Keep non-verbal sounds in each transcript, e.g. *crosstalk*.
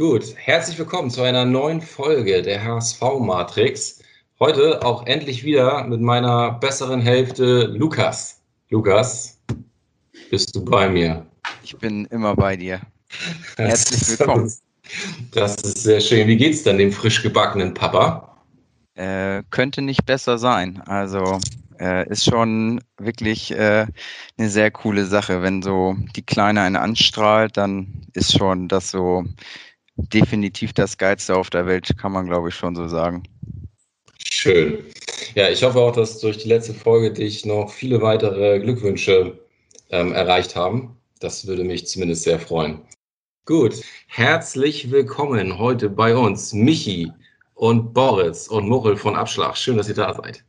Gut, herzlich willkommen zu einer neuen Folge der HSV Matrix. Heute auch endlich wieder mit meiner besseren Hälfte Lukas. Lukas, bist du bei mir? Ich bin immer bei dir. Herzlich willkommen. Das ist sehr schön. Wie geht's denn dem frisch gebackenen Papa? Äh, könnte nicht besser sein. Also äh, ist schon wirklich äh, eine sehr coole Sache. Wenn so die Kleine einen anstrahlt, dann ist schon das so definitiv das Geilste auf der Welt, kann man glaube ich schon so sagen. Schön. Ja, ich hoffe auch, dass durch die letzte Folge dich noch viele weitere Glückwünsche ähm, erreicht haben. Das würde mich zumindest sehr freuen. Gut, herzlich willkommen heute bei uns, Michi und Boris und Muchel von Abschlag. Schön, dass ihr da seid.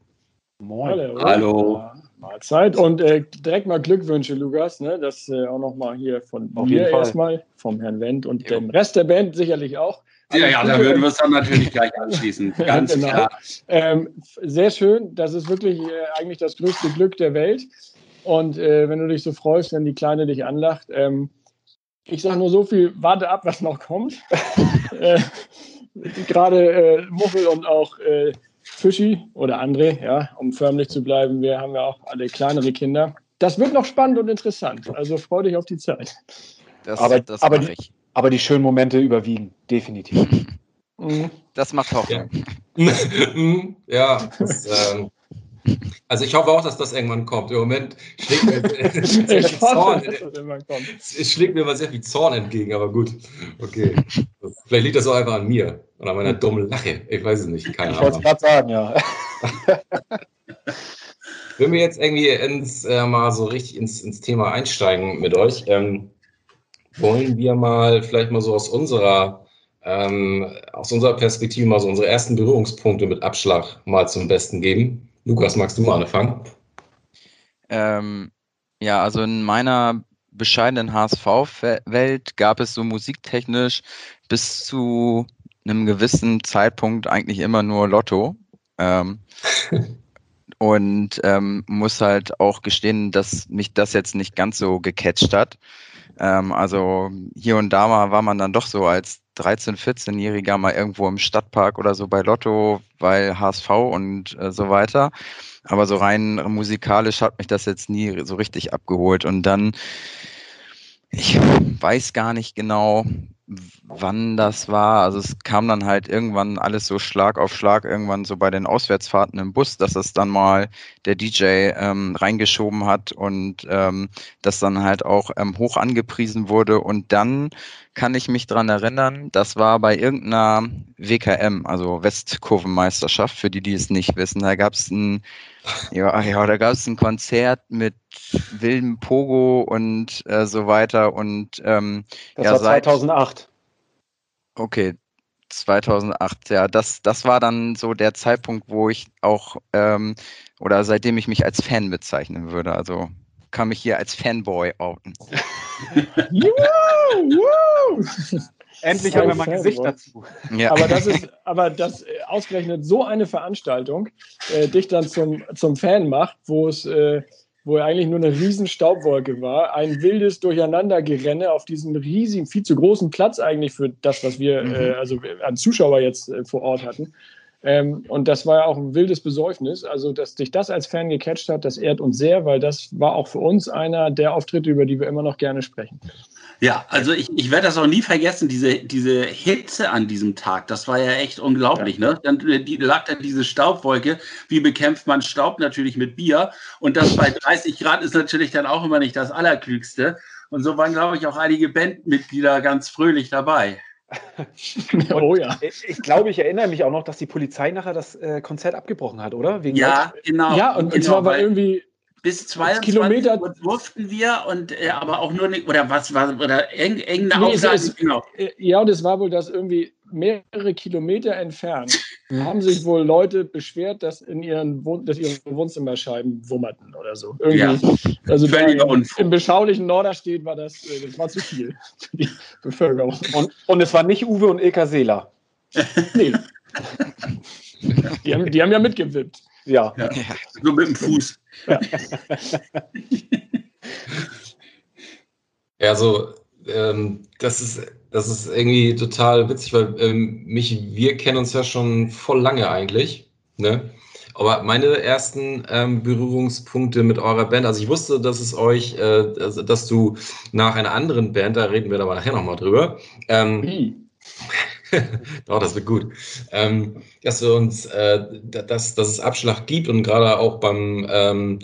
Moin. Hallo. Hallo. Mahlzeit und äh, direkt mal Glückwünsche, Lukas. Ne? Das äh, auch nochmal hier von Auf mir erstmal, vom Herrn Wendt und jo. dem Rest der Band sicherlich auch. Ja, ja, da würden wir es dann natürlich gleich anschließen. *laughs* Ganz genau. klar. Ähm, sehr schön. Das ist wirklich äh, eigentlich das größte Glück der Welt. Und äh, wenn du dich so freust, wenn die Kleine dich anlacht, ähm, ich sage nur so viel, warte ab, was noch kommt. *laughs* Äh, gerade äh, Muffel und auch äh, Fischi oder André, ja, um förmlich zu bleiben. Wir haben ja auch alle kleinere Kinder. Das wird noch spannend und interessant. Also freu dich auf die Zeit. Das, aber, das aber, die, aber die schönen Momente überwiegen, definitiv. *laughs* Das macht Hoffnung. Ja, *laughs* ja das, ähm, also ich hoffe auch, dass das irgendwann kommt. Im Moment schlägt mir, sehr *laughs* viel Zorn, es schlägt mir immer sehr viel Zorn entgegen, aber gut. Okay. Vielleicht liegt das auch einfach an mir und an meiner dummen Lache. Ich weiß es nicht. Keine ich wollte es gerade sagen, ja. *laughs* Wenn wir jetzt irgendwie ins, äh, mal so richtig ins, ins Thema einsteigen mit euch, ähm, wollen wir mal vielleicht mal so aus unserer ähm, aus unserer Perspektive mal so unsere ersten Berührungspunkte mit Abschlag mal zum Besten geben. Lukas, magst du mal anfangen? Ähm, ja, also in meiner bescheidenen HSV-Welt gab es so musiktechnisch bis zu einem gewissen Zeitpunkt eigentlich immer nur Lotto. Ähm, *laughs* und ähm, muss halt auch gestehen, dass mich das jetzt nicht ganz so gecatcht hat. Ähm, also hier und da mal war man dann doch so als 13-, 14-Jähriger mal irgendwo im Stadtpark oder so bei Lotto, bei HSV und äh, so weiter. Aber so rein musikalisch hat mich das jetzt nie so richtig abgeholt. Und dann, ich weiß gar nicht genau, wann das war. Also es kam dann halt irgendwann alles so Schlag auf Schlag, irgendwann so bei den Auswärtsfahrten im Bus, dass es dann mal der DJ ähm, reingeschoben hat und ähm, das dann halt auch ähm, hoch angepriesen wurde. Und dann kann ich mich dran erinnern, das war bei irgendeiner WKM, also Westkurvenmeisterschaft, für die, die es nicht wissen. Da gab es ein, ja, ja, da gab es ein Konzert mit wildem Pogo und äh, so weiter. Und ähm, das ja, war 2008. Okay, 2008, ja, das, das war dann so der Zeitpunkt, wo ich auch, ähm, oder seitdem ich mich als Fan bezeichnen würde. Also kann mich hier als Fanboy outen. *laughs* Endlich haben wir mal ein Gesicht dazu. Ja. Aber das ist, aber das äh, ausgerechnet so eine Veranstaltung äh, dich dann zum, zum Fan macht, wo es äh, wo eigentlich nur eine riesen Staubwolke war, ein wildes Durcheinandergerenne auf diesem riesigen, viel zu großen Platz eigentlich für das, was wir mhm. äh, also an Zuschauer jetzt äh, vor Ort hatten. Ähm, und das war ja auch ein wildes Besäufnis. Also, dass dich das als Fan gecatcht hat, das ehrt uns sehr, weil das war auch für uns einer der Auftritte, über die wir immer noch gerne sprechen. Ja, also ich, ich werde das auch nie vergessen, diese, diese Hitze an diesem Tag, das war ja echt unglaublich, ja. ne? Dann die, lag da diese Staubwolke. Wie bekämpft man Staub? Natürlich mit Bier. Und das bei 30 Grad ist natürlich dann auch immer nicht das Allerklügste. Und so waren, glaube ich, auch einige Bandmitglieder ganz fröhlich dabei. *laughs* oh ja. Ich, glaube, ich erinnere mich auch noch, dass die Polizei nachher das äh, Konzert abgebrochen hat, oder? Wegen ja, Leute. genau. Ja, und, genau, und zwar war irgendwie bis 22 Kilometer Uhr durften wir und äh, aber auch nur nicht, oder was war oder eng, eng nee, Auflage, es, genau. Äh, ja, und es war wohl, dass irgendwie mehrere Kilometer entfernt haben sich wohl Leute beschwert, dass in ihren Wohn dass ihre Wohnzimmerscheiben wummerten oder so. Irgendwie. Ja. Also da im, beschaulichen Norderstedt war das, äh, das war zu viel für die Bevölkerung. Und, und es war nicht Uwe und Ilka Seeler. nee. Die haben, die haben ja mitgewippt. Ja. ja. Nur mit dem Fuß. Ja, ja so, ähm, das ist Das ist irgendwie total witzig, weil ähm, mich, wir kennen uns ja schon voll lange eigentlich. Ne? Aber meine ersten ähm, Berührungspunkte mit eurer Band, also ich wusste, dass es euch, äh, dass du nach einer anderen Band, da reden wir aber nachher nochmal drüber. Ähm, Wie? *laughs* Doch, das wird gut. Ähm, dass wir uns, äh, dass, dass es Abschlag gibt und gerade auch beim ähm,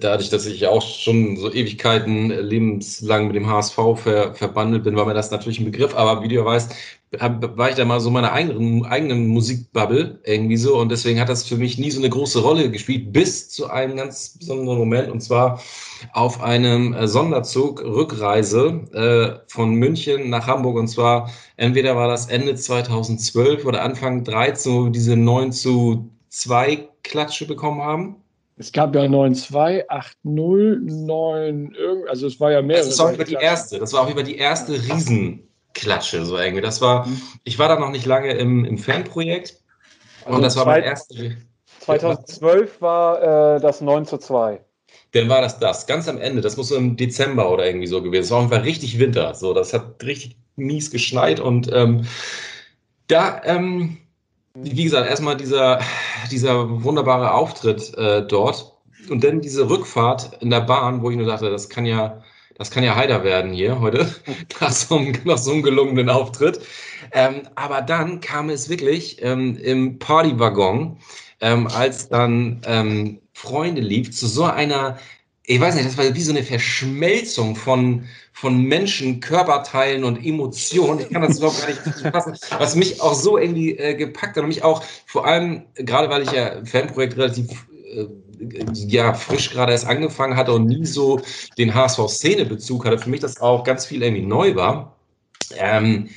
dadurch, dass ich auch schon so Ewigkeiten lebenslang mit dem HSV ver, verbandelt bin, war mir das natürlich ein Begriff. Aber wie du ja weißt, hab, war ich da mal so meine eigenen, eigenen Musikbubble irgendwie so. Und deswegen hat das für mich nie so eine große Rolle gespielt, bis zu einem ganz besonderen Moment. Und zwar auf einem äh, Sonderzug Rückreise äh, von München nach Hamburg. Und zwar entweder war das Ende 2012 oder Anfang 13, wo wir diese 9 zu 2 Klatsche bekommen haben. Es gab ja 9-2, 8-0, 9, also es war ja mehr. Das war auch über die erste, das war auch über die erste Riesenklatsche, so irgendwie. Das war, ich war da noch nicht lange im, im Fanprojekt also und das war mein erste. 2012 war äh, das 9 zu 2. Dann war das das, ganz am Ende, das muss so im Dezember oder irgendwie so gewesen. Es war einfach richtig Winter, so, das hat richtig mies geschneit und ähm, da, ähm, wie gesagt, erstmal dieser, dieser wunderbare Auftritt äh, dort und dann diese Rückfahrt in der Bahn, wo ich nur dachte, das kann ja, das kann ja heider werden hier heute, *laughs* nach so einem, nach so einem gelungenen Auftritt. Ähm, aber dann kam es wirklich ähm, im Partywaggon, ähm, als dann ähm, Freunde lief, zu so einer ich weiß nicht, das war wie so eine Verschmelzung von, von Menschen, Körperteilen und Emotionen. Ich kann das überhaupt gar nicht fassen. Was mich auch so irgendwie äh, gepackt hat und mich auch vor allem, gerade weil ich ja Fanprojekt relativ äh, ja, frisch gerade erst angefangen hatte und nie so den HSV-Szene-Bezug hatte, für mich das auch ganz viel irgendwie neu war. Ähm,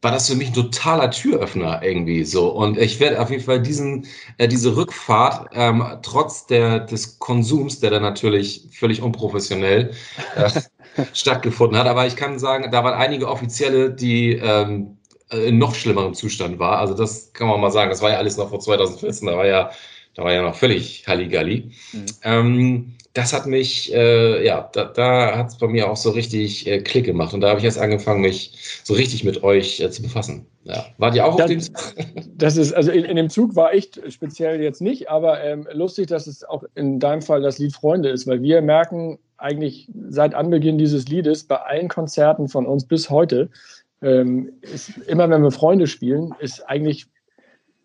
war das für mich ein totaler Türöffner irgendwie so. Und ich werde auf jeden Fall diesen, äh, diese Rückfahrt, ähm, trotz der, des Konsums, der dann natürlich völlig unprofessionell äh, *laughs* stattgefunden hat, aber ich kann sagen, da waren einige Offizielle, die ähm, in noch schlimmerem Zustand war. Also das kann man mal sagen. Das war ja alles noch vor 2014, da war ja, da war ja noch völlig Halligalli. Mhm. Ähm, das hat mich, äh, ja, da, da hat es bei mir auch so richtig äh, Klick gemacht. Und da habe ich jetzt angefangen, mich so richtig mit euch äh, zu befassen. Ja. Wart ihr auch das, auf dem Zug? *laughs* Das ist, also in, in, dem Zug war ich speziell jetzt nicht, aber ähm, lustig, dass es auch in deinem Fall das Lied Freunde ist, weil wir merken eigentlich seit Anbeginn dieses Liedes bei allen Konzerten von uns bis heute, ähm, ist, immer wenn wir Freunde spielen, ist eigentlich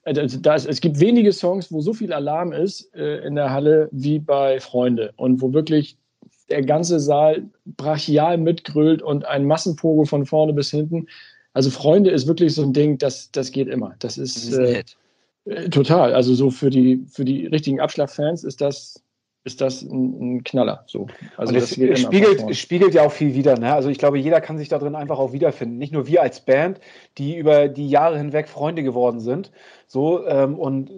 das, es gibt wenige Songs, wo so viel Alarm ist äh, in der Halle wie bei Freunde und wo wirklich der ganze Saal brachial mitgrölt und ein Massenpogo von vorne bis hinten. Also Freunde ist wirklich so ein Ding, das, das geht immer. Das ist, das ist äh, total. Also so für die, für die richtigen Abschlagfans ist das ist das ein, ein Knaller. So. Also das, das spiegelt, spiegelt ja auch viel wieder. Ne? Also ich glaube, jeder kann sich da drin einfach auch wiederfinden. Nicht nur wir als Band, die über die Jahre hinweg Freunde geworden sind. So, ähm, und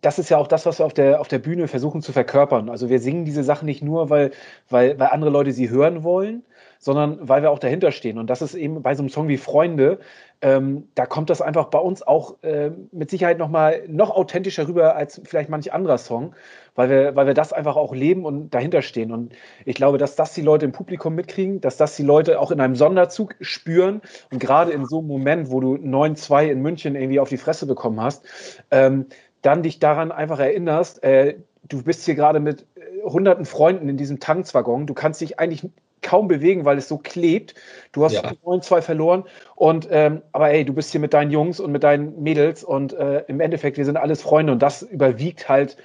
das ist ja auch das, was wir auf der, auf der Bühne versuchen zu verkörpern. Also wir singen diese Sachen nicht nur, weil, weil, weil andere Leute sie hören wollen, sondern weil wir auch dahinter stehen. Und das ist eben bei so einem Song wie Freunde, ähm, da kommt das einfach bei uns auch äh, mit Sicherheit noch mal noch authentischer rüber als vielleicht manch anderer Song, weil wir, weil wir das einfach auch leben und dahinter stehen. Und ich glaube, dass das die Leute im Publikum mitkriegen, dass das die Leute auch in einem Sonderzug spüren und gerade in so einem Moment, wo du 9-2 in München irgendwie auf die Fresse bekommen hast, ähm, dann dich daran einfach erinnerst, äh, du bist hier gerade mit äh, hunderten Freunden in diesem Tankswaggon, du kannst dich eigentlich kaum bewegen, weil es so klebt. Du hast ja. 9-2 verloren. Und ähm, aber ey, du bist hier mit deinen Jungs und mit deinen Mädels und äh, im Endeffekt, wir sind alles Freunde und das überwiegt halt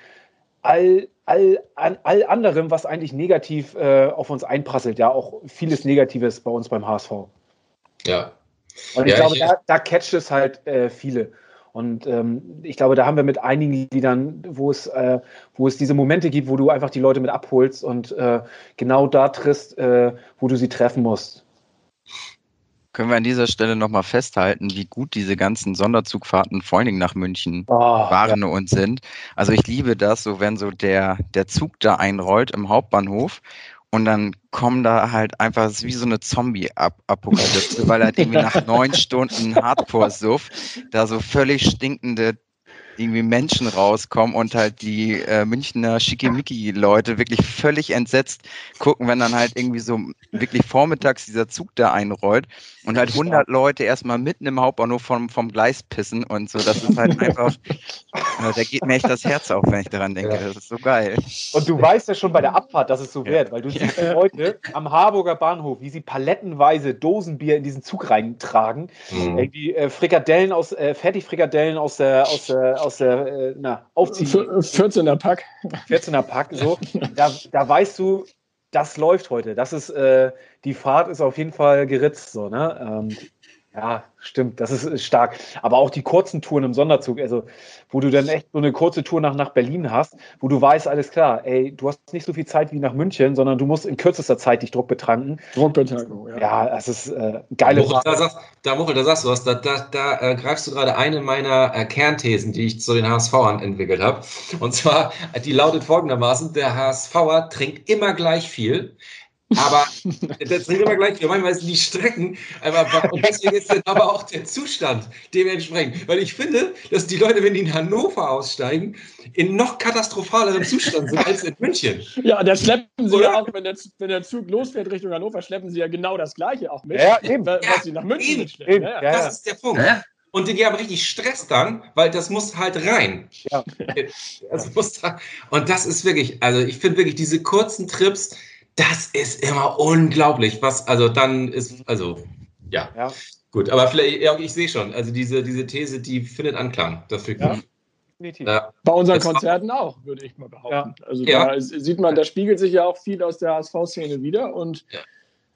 all, all, an, all anderem, was eigentlich negativ äh, auf uns einprasselt. Ja, auch vieles Negatives bei uns beim HSV. Ja. Und ich ja, glaube, ich, da, da catcht es halt äh, viele. Und ähm, ich glaube, da haben wir mit einigen Liedern, wo es, äh, wo es diese Momente gibt, wo du einfach die Leute mit abholst und äh, genau da triffst, äh, wo du sie treffen musst. Können wir an dieser Stelle nochmal festhalten, wie gut diese ganzen Sonderzugfahrten vor allen Dingen nach München oh, waren ja. und sind. Also ich liebe das, so wenn so der, der Zug da einrollt im Hauptbahnhof und dann kommen da halt einfach wie so eine Zombie-Apokalypse, weil er irgendwie nach *laughs* neun Stunden Hardcore-Suff da so völlig stinkende irgendwie Menschen rauskommen und halt die äh, Münchner Schickimicki-Leute wirklich völlig entsetzt gucken, wenn dann halt irgendwie so wirklich vormittags dieser Zug da einrollt und halt 100 Leute erstmal mitten im Hauptbahnhof vom, vom Gleis pissen und so. Das ist halt einfach, *laughs* äh, da geht mir echt das Herz auf, wenn ich daran denke. Ja. Das ist so geil. Und du weißt ja schon bei der Abfahrt, dass es so ja. wird, weil du siehst ja. Leute am Harburger Bahnhof, wie sie palettenweise Dosenbier in diesen Zug reintragen. Mhm. Irgendwie äh, Frikadellen aus, äh, Fertigfrikadellen aus der, aus der, aus der, äh, na, Aufziehen. 14er Pack. 14er Pack, so. da, da weißt du, das läuft heute. Das ist, äh, die Fahrt ist auf jeden Fall geritzt, so, ne? Ähm, ja, stimmt, das ist, ist, stark. Aber auch die kurzen Touren im Sonderzug, also wo du dann echt so eine kurze Tour nach, nach Berlin hast, wo du weißt, alles klar, ey, du hast nicht so viel Zeit wie nach München, sondern du musst in kürzester Zeit dich Druck betranken. Druckbetankung, ja. Ja, das ist äh, geile Muchel, da, sagst, da, Muchel, da sagst du was, da, da, da äh, greifst du gerade eine meiner äh, Kernthesen, die ich zu den HSVern entwickelt habe. Und zwar, die lautet folgendermaßen, der HSVer trinkt immer gleich viel, aber *laughs* das sind immer gleich, manchmal sind die Strecken, aber, und *laughs* deswegen ist dann aber auch der Zustand dementsprechend. Weil ich finde, dass die Leute, wenn die in Hannover aussteigen, in noch katastrophaleren Zustand sind als in München. Ja, da schleppen sie Oder? ja auch, wenn der, wenn der Zug losfährt Richtung Hannover, schleppen sie ja genau das Gleiche auch mit, ja, eben. was ja, sie nach München eben. schleppen. Ja, ja. Das ist der Punkt. Und die haben richtig Stress dann, weil das muss halt rein. Ja. Das *laughs* muss da, und das ist wirklich, also ich finde wirklich diese kurzen Trips, das ist immer unglaublich, was, also dann ist, also, ja. ja. Gut, aber vielleicht, ja, ich sehe schon, also diese, diese These, die findet Anklang. Das finde ja. Ja. Bei unseren das Konzerten auch, würde ich mal behaupten. Ja. Also ja. da sieht man, da spiegelt sich ja auch viel aus der HSV-Szene wieder und ja.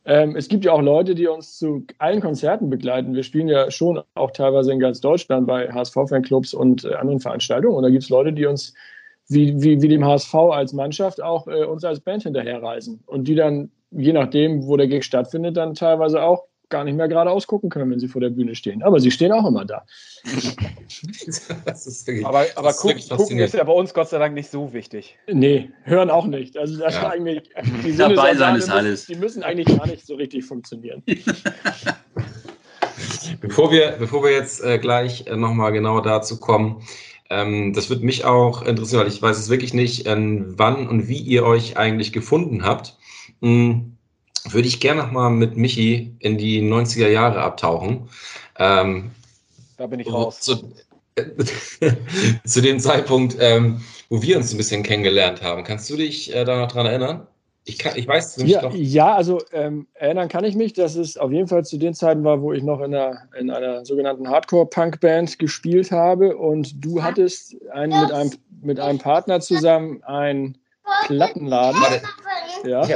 ähm, es gibt ja auch Leute, die uns zu allen Konzerten begleiten. Wir spielen ja schon auch teilweise in ganz Deutschland bei HSV-Fanclubs und äh, anderen Veranstaltungen und da gibt es Leute, die uns wie, wie, wie dem HSV als Mannschaft auch äh, uns als Band hinterherreisen. Und die dann, je nachdem, wo der Gig stattfindet, dann teilweise auch gar nicht mehr geradeaus gucken können, wenn sie vor der Bühne stehen. Aber sie stehen auch immer da. *laughs* wirklich, aber aber gucken, gucken ist ja bei uns Gott sei Dank nicht so wichtig. Nee, hören auch nicht. Also das ja. eigentlich, *laughs* die Dabei sein ist alles. Die müssen eigentlich gar nicht so richtig funktionieren. *laughs* bevor, wir, bevor wir jetzt äh, gleich äh, nochmal genau dazu kommen, ähm, das würde mich auch interessieren, weil ich weiß es wirklich nicht, ähm, wann und wie ihr euch eigentlich gefunden habt. Ähm, würde ich gerne nochmal mit Michi in die 90er Jahre abtauchen. Ähm, da bin ich raus. Zu, *laughs* zu dem Zeitpunkt, ähm, wo wir uns ein bisschen kennengelernt haben. Kannst du dich äh, da noch dran erinnern? Ich, kann, ich weiß es ja, doch. Ja, also ähm, erinnern kann ich mich, dass es auf jeden Fall zu den Zeiten war, wo ich noch in einer, in einer sogenannten Hardcore-Punk-Band gespielt habe und du hattest einen, mit, einem, mit einem Partner zusammen ein Plattenladen. Warte, ja. ja.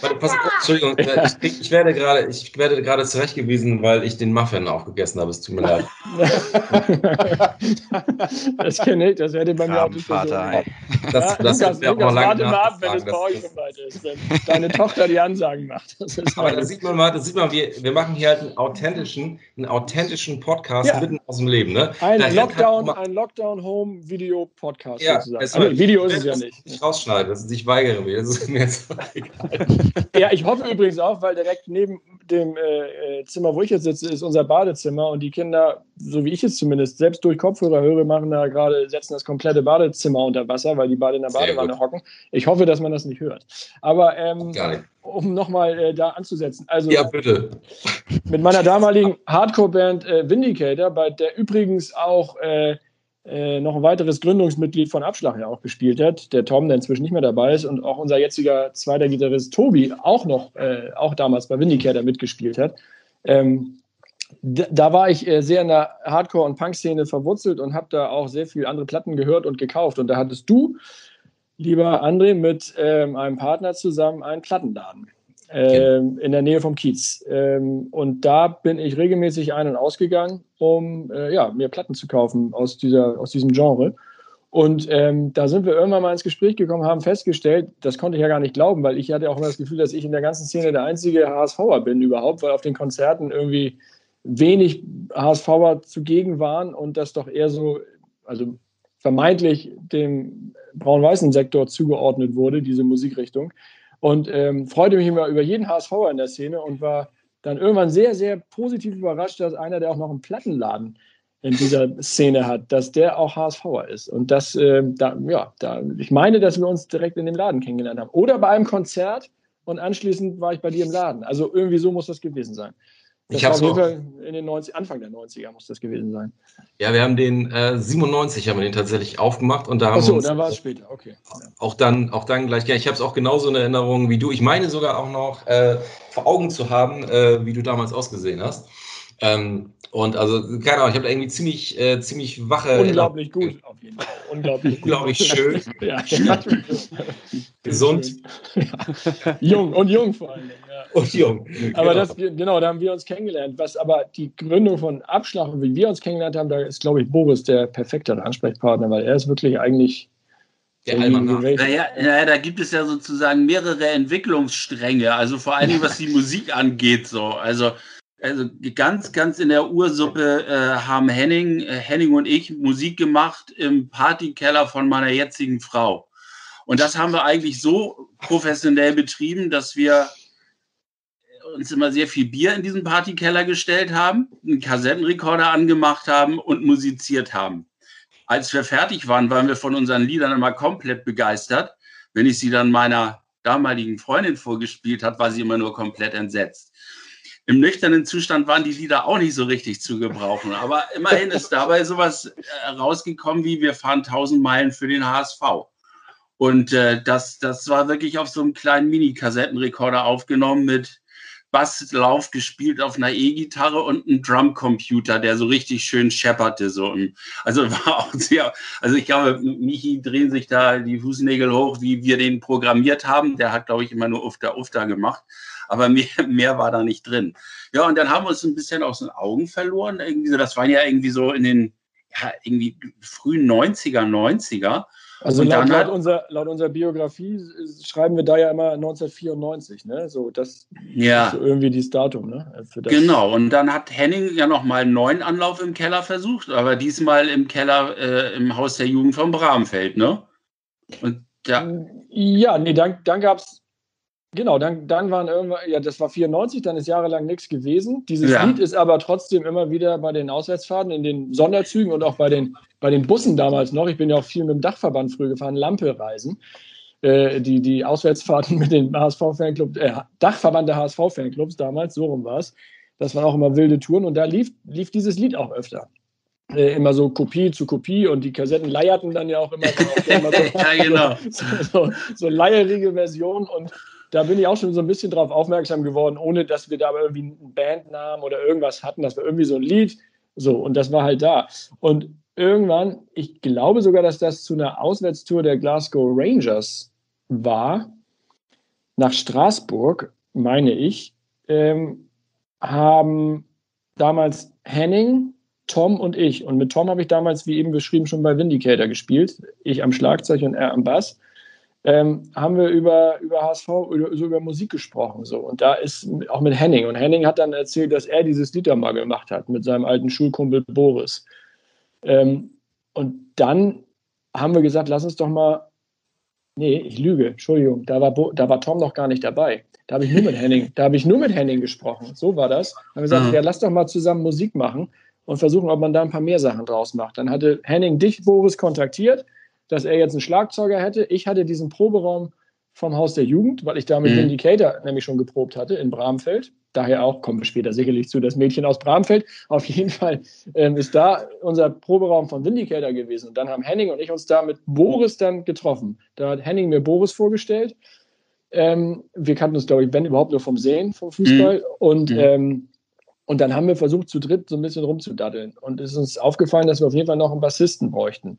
Warte, pass, Entschuldigung, ja. ich, ich, werde gerade, ich werde gerade zurechtgewiesen, weil ich den Muffin aufgegessen habe. Es tut mir leid. *laughs* das kenne ich, das hätte bei mir auch nicht Vater, so. Das, das Lukas, Lukas, warte mal ab, wenn es bei euch schon weit ist, wenn deine Tochter die Ansagen macht. Aber da sieht man mal, da sieht man, wir, wir machen hier halt einen authentischen, einen authentischen Podcast ja. mitten aus dem Leben. Ne? Ein Lockdown, ein Lockdown-Home-Video-Podcast ja, sozusagen. Es also, Video ist es ja nicht. Ich rausschneide, ich weigere mich. Das ist mir jetzt. Ja, ich hoffe übrigens auch, weil direkt neben dem äh, äh, Zimmer, wo ich jetzt sitze, ist unser Badezimmer und die Kinder, so wie ich es zumindest, selbst durch Kopfhörer höre, machen da gerade, setzen das komplette Badezimmer unter Wasser, weil die beide in der Badewanne hocken. Ich hoffe, dass man das nicht hört. Aber ähm, um nochmal äh, da anzusetzen. Also, ja, bitte. Mit meiner damaligen Hardcore-Band äh, Vindicator, bei der übrigens auch äh, äh, noch ein weiteres Gründungsmitglied von Abschlag ja auch gespielt hat, der Tom, der inzwischen nicht mehr dabei ist, und auch unser jetziger zweiter Gitarrist Tobi auch noch, äh, auch damals bei Vindicator mitgespielt hat. Ähm, da war ich äh, sehr in der Hardcore- und Punk-Szene verwurzelt und habe da auch sehr viele andere Platten gehört und gekauft. Und da hattest du, lieber André, mit ähm, einem Partner zusammen einen Plattenladen ähm, in der Nähe vom Kiez. Ähm, und da bin ich regelmäßig ein- und ausgegangen, um äh, ja, mir Platten zu kaufen aus, dieser, aus diesem Genre. Und ähm, da sind wir irgendwann mal ins Gespräch gekommen, haben festgestellt, das konnte ich ja gar nicht glauben, weil ich hatte auch immer das Gefühl, dass ich in der ganzen Szene der einzige HSVer bin überhaupt, weil auf den Konzerten irgendwie wenig HSVer zugegen waren und das doch eher so, also vermeintlich dem braun-weißen Sektor zugeordnet wurde, diese Musikrichtung. Und ähm, freute mich immer über jeden HSV in der Szene und war dann irgendwann sehr, sehr positiv überrascht, dass einer, der auch noch einen Plattenladen in dieser Szene hat, dass der auch HSVer ist. Und das, äh, da, ja, da, ich meine, dass wir uns direkt in dem Laden kennengelernt haben. Oder bei einem Konzert und anschließend war ich bei dir im Laden. Also irgendwie so muss das gewesen sein. Das ich habe auf jeden Fall in den 90, Anfang der 90er muss das gewesen sein. Ja, wir haben den äh, 97 haben wir den tatsächlich aufgemacht und da haben Achso, dann war es später, okay. auch dann auch dann gleich Ich habe es auch genauso in Erinnerung wie du. Ich meine sogar auch noch äh, vor Augen zu haben, äh, wie du damals ausgesehen hast. Ähm, und also, keine Ahnung, ich habe da irgendwie ziemlich, äh, ziemlich wache. Unglaublich gut, auf jeden Fall. Unglaublich, Unglaublich schön. *laughs* ja, Gesund. Ja. Jung und jung vor allem. Ja. Und jung. Aber Genau. das, genau, da haben wir uns kennengelernt. Was aber die Gründung von Abschlag und wie wir uns kennengelernt haben, da ist, glaube ich, Boris der perfektere Ansprechpartner, weil er ist wirklich eigentlich Der welcher- Naja, naja, da gibt es ja sozusagen mehrere Entwicklungsstränge, also vor allen Dingen *laughs* was die Musik angeht. So. Also, also ganz, ganz in der Ursuppe äh, haben Henning, äh, Henning und ich Musik gemacht im Partykeller von meiner jetzigen Frau. Und das haben wir eigentlich so professionell betrieben, dass wir uns immer sehr viel Bier in diesen Partykeller gestellt haben, einen Kassettenrekorder angemacht haben und musiziert haben. Als wir fertig waren, waren wir von unseren Liedern immer komplett begeistert. Wenn ich sie dann meiner damaligen Freundin vorgespielt habe, war sie immer nur komplett entsetzt. Im nüchternen Zustand waren die Lieder auch nicht so richtig zu gebrauchen. Aber immerhin ist dabei sowas äh, rausgekommen wie wir fahren 1000 Meilen für den HSV. Und äh, das, das war wirklich auf so einem kleinen Mini-Kassettenrekorder aufgenommen mit Basslauf gespielt auf einer E-Gitarre und einem Drumcomputer, der so richtig schön schepperte. So. Also *laughs* war auch sehr, also ich glaube, Michi drehen sich da die Fußnägel hoch, wie wir den programmiert haben. Der hat, glaube ich, immer nur Ufta Ufta gemacht. Aber mehr, *laughs* mehr war da nicht drin. Ja, und dann haben wir uns ein bisschen aus den Augen verloren. Irgendwie so, das waren ja irgendwie so in den ja, irgendwie frühen 90er, 90er. Also laut, laut, hat- unser, laut unserer Biografie äh, schreiben wir da ja immer 1994, ne? So, das Ja. ist so irgendwie dieses Datum, ne? Das. Genau, und dann hat Henning ja nochmal einen neuen Anlauf im Keller versucht, aber diesmal im Keller äh, im Haus der Jugend vom Bramfeld, ne? Und ja, Ja, nee, dann, dann gab es, genau, dann, dann waren irgendwann, ja, das war 94, dann ist jahrelang nichts gewesen. Dieses Ja. Lied ist aber trotzdem immer wieder bei den Auswärtsfahrten, in den Sonderzügen und auch bei den, bei den Bussen damals noch. Ich bin ja auch viel mit dem Dachverband früh gefahren, Lampe-Reisen. Äh, die, die Auswärtsfahrten *laughs* mit den HSV-Fanclubs, äh, Dachverband der HSV-Fanclubs damals, so rum war es. Das waren auch immer wilde Touren und da lief, lief dieses Lied auch öfter. Äh, immer so Kopie zu Kopie und die Kassetten leierten dann ja auch immer. immer so, *laughs* ja genau. *laughs* so, so, so leierige Version und da bin ich auch schon so ein bisschen drauf aufmerksam geworden, ohne dass wir da irgendwie einen Bandnamen oder irgendwas hatten. Das war irgendwie so ein Lied. So, und das war halt da. Und irgendwann, ich glaube sogar, dass das zu einer Auswärtstour der Glasgow Rangers war, nach Straßburg, meine ich, ähm, haben damals Henning, Tom und ich, und mit Tom habe ich damals, wie eben beschrieben, schon bei Vindicator gespielt, ich am Schlagzeug und er am Bass, ähm, haben wir über, über HSV, über, so über Musik gesprochen. So. Und da ist auch mit Henning. Und Henning hat dann erzählt, dass er dieses Lied da mal gemacht hat mit seinem alten Schulkumpel Boris. Ähm, und dann haben wir gesagt, lass uns doch mal. Nee, ich lüge, Entschuldigung, da war, Bo, da war Tom noch gar nicht dabei. Da habe ich nur mit Henning, da habe ich nur mit Henning gesprochen. So war das. Dann haben wir gesagt, Mhm. ja, lass doch mal zusammen Musik machen und versuchen, ob man da ein paar mehr Sachen draus macht. Dann hatte Henning dich, Boris, kontaktiert, dass er jetzt einen Schlagzeuger hätte. Ich hatte diesen Proberaum vom Haus der Jugend, weil ich da mit Mhm. Vindicator nämlich schon geprobt hatte in Bramfeld. Daher auch, kommen wir später sicherlich zu, das Mädchen aus Bramfeld. Auf jeden Fall ähm, ist da unser Proberaum von Vindicator gewesen. Und dann haben Henning und ich uns da mit Boris dann getroffen. Da hat Henning mir Boris vorgestellt. Ähm, wir kannten uns, glaube ich, wenn überhaupt nur vom Sehen, vom Fußball. Und, Mhm. ähm, und dann haben wir versucht, zu dritt so ein bisschen rumzudaddeln. Und es ist uns aufgefallen, dass wir auf jeden Fall noch einen Bassisten bräuchten.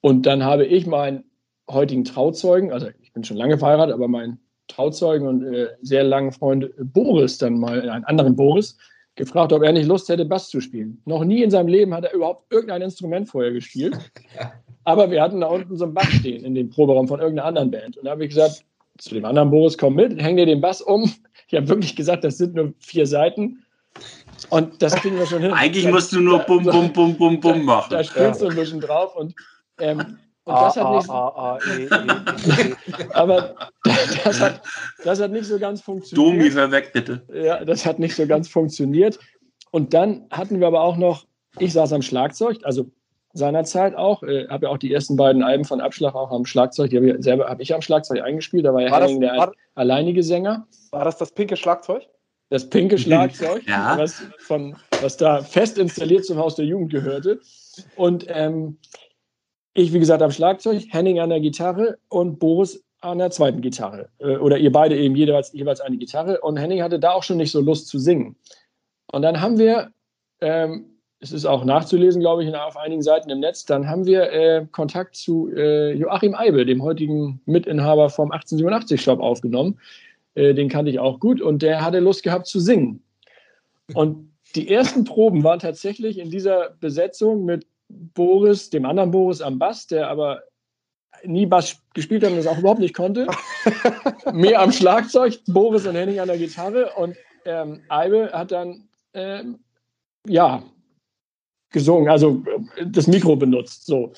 Und dann habe ich meinen heutigen Trauzeugen, also ich bin schon lange verheiratet, aber meinen Trauzeugen und äh, sehr langen Freund Boris dann mal, einen anderen Boris, gefragt, ob er nicht Lust hätte, Bass zu spielen. Noch nie in seinem Leben hat er überhaupt irgendein Instrument vorher gespielt. *laughs* Aber wir hatten da unten so einen Bass stehen in dem Proberaum von irgendeiner anderen Band. Und da habe ich gesagt, zu dem anderen Boris, komm mit, häng dir den Bass um. Ich habe wirklich gesagt, das sind nur vier Seiten. Und das kriegen wir schon hin. Eigentlich Da- musst du nur da- bum, bum, bum, bum, bum machen. Da spielst du ein bisschen drauf und, ähm, und das hat nicht, A, A, A, E, E, E, E. aber das hat, das hat nicht so ganz Domi, funktioniert. ver weg, bitte. Ja, das hat nicht so ganz funktioniert. Und dann hatten wir aber auch noch ich saß am Schlagzeug, also seinerzeit auch. Äh, habe ja auch die ersten beiden Alben von Abschlag auch am Schlagzeug. Die habe ich selber habe ich am Schlagzeug eingespielt. Da war ja war Henning das, der war, alleinige Sänger. War das das pinke Schlagzeug? Das pinke *laughs* Schlagzeug, ja. was, von, was da fest installiert zum Haus der Jugend gehörte. Und ähm, ich, wie gesagt, am Schlagzeug, Henning an der Gitarre und Boris an der zweiten Gitarre. Äh, oder ihr beide eben jeweils, jeweils eine Gitarre. Und Henning hatte da auch schon nicht so Lust zu singen. Und dann haben wir ähm, es ist auch nachzulesen, glaube ich, auf einigen Seiten im Netz. Dann haben wir äh, Kontakt zu äh, Joachim Eibel, dem heutigen Mitinhaber vom 1887 Shop, aufgenommen. Äh, den kannte ich auch gut und der hatte Lust gehabt zu singen. Und die ersten Proben waren tatsächlich in dieser Besetzung mit Boris, dem anderen Boris am Bass, der aber nie Bass gespielt hat und das auch überhaupt nicht konnte. *laughs* Mehr am Schlagzeug, Boris und Henning an der Gitarre und ähm, Eibel hat dann ähm, ja, gesungen, also äh, das Mikro benutzt. So.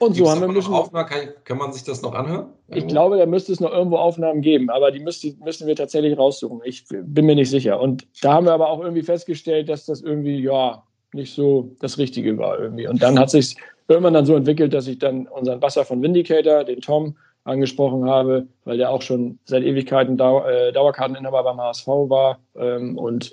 Und so haben wir ein bisschen. Aufnahme, kann, kann, man sich das noch anhören? Ich glaube, da müsste es noch irgendwo Aufnahmen geben, aber die müsste, müssten wir tatsächlich raussuchen. Ich bin mir nicht sicher. Und da haben wir aber auch irgendwie festgestellt, dass das irgendwie, ja, nicht so das Richtige war irgendwie. Und dann hat sich irgendwann dann so entwickelt, dass ich dann unseren Basser von Vindicator, den Tom, angesprochen habe, weil der auch schon seit Ewigkeiten Dau äh, Dauerkarteninhaber beim HSV war ähm, und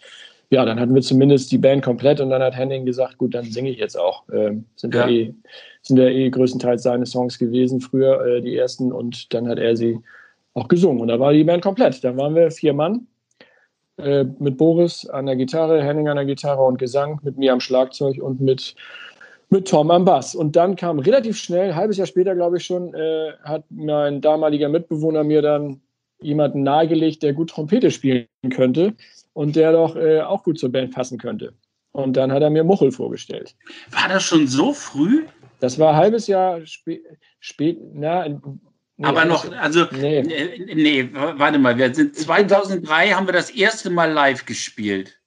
ja, dann hatten wir zumindest die Band komplett und dann hat Henning gesagt, gut, dann singe ich jetzt auch. Ähm, sind ja, eh, sind ja eh größtenteils seine Songs gewesen, früher äh, die ersten und dann hat er sie auch gesungen und da war die Band komplett. Dann waren wir vier Mann äh, mit Boris an der Gitarre, Henning an der Gitarre und Gesang, mit mir am Schlagzeug und mit mit Tom am Bass. Und dann kam relativ schnell, ein halbes Jahr später, glaube ich schon, äh, hat mein damaliger Mitbewohner mir dann jemanden nahegelegt, der gut Trompete spielen könnte und der doch äh, auch gut zur Band passen könnte. Und dann hat er mir Muchel vorgestellt. War das schon so früh? Das war ein halbes Jahr spät, spät na, Nee, aber noch, also, nee. nee. warte mal, wir sind 2003 haben wir das erste Mal live gespielt.